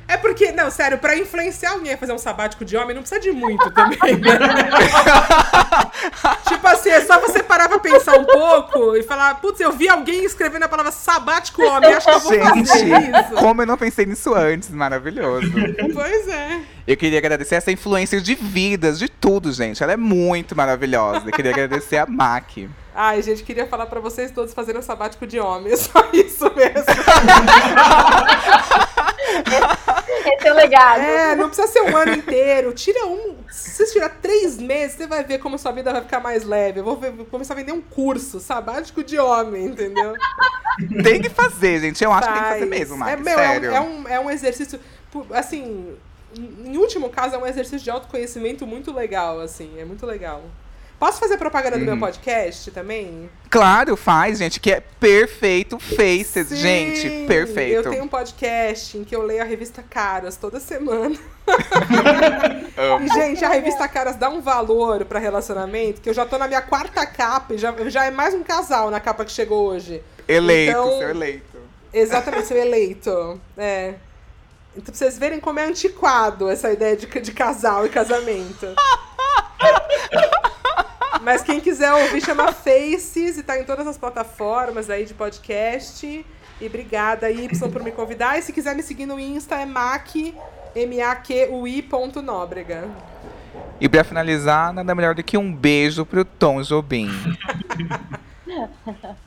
É porque, não, sério, pra influenciar alguém a fazer um sabático de homem, não precisa de muito também, né? tipo assim, é só você parar pra pensar um pouco e falar, putz, eu vi alguém escrevendo a palavra sabático homem, acho que eu vou fazer Gente, isso. como eu não pensei nisso antes, maravilhoso. Pois é. Eu queria agradecer essa influência de vidas, de tudo, gente. Ela é muito maravilhosa. Eu queria agradecer a Mac. Ai, gente, queria falar pra vocês todos fazerem um sabático de homem, é só isso mesmo. Esse é o legado. É, não precisa ser um ano inteiro. Tira um. Se você tirar três meses, você vai ver como sua vida vai ficar mais leve. Eu vou, ver- vou começar a vender um curso sabático de homem, entendeu? Tem que fazer, gente. Eu acho que tem que fazer Faz. mesmo, Mac. É, meu, é, um, sério. é, um, é um exercício. pu- Assim, em último caso, é um exercício de autoconhecimento muito legal, assim. É muito legal. Posso fazer propaganda do meu podcast também? Claro, faz, gente, que é perfeito Faces, Sim, gente, perfeito. Eu tenho um podcast em que eu leio a revista Caras toda semana. E, gente, a revista Caras dá um valor pra relacionamento que eu já tô na minha quarta capa e já, já é mais um casal na capa que chegou hoje. Eleito, Então- seu eleito. Exatamente, seu eleito. É. Então, pra vocês verem como é antiquado essa ideia de, de casal e casamento. Mas quem quiser ouvir, chama Faces e tá em todas as plataformas aí de podcast. E obrigada, Y, por me convidar. E se quiser me seguir no Insta, é mac, M-A-Q-U-I ponto nóbrega. E pra finalizar, nada melhor do que um beijo pro Tom Jobim.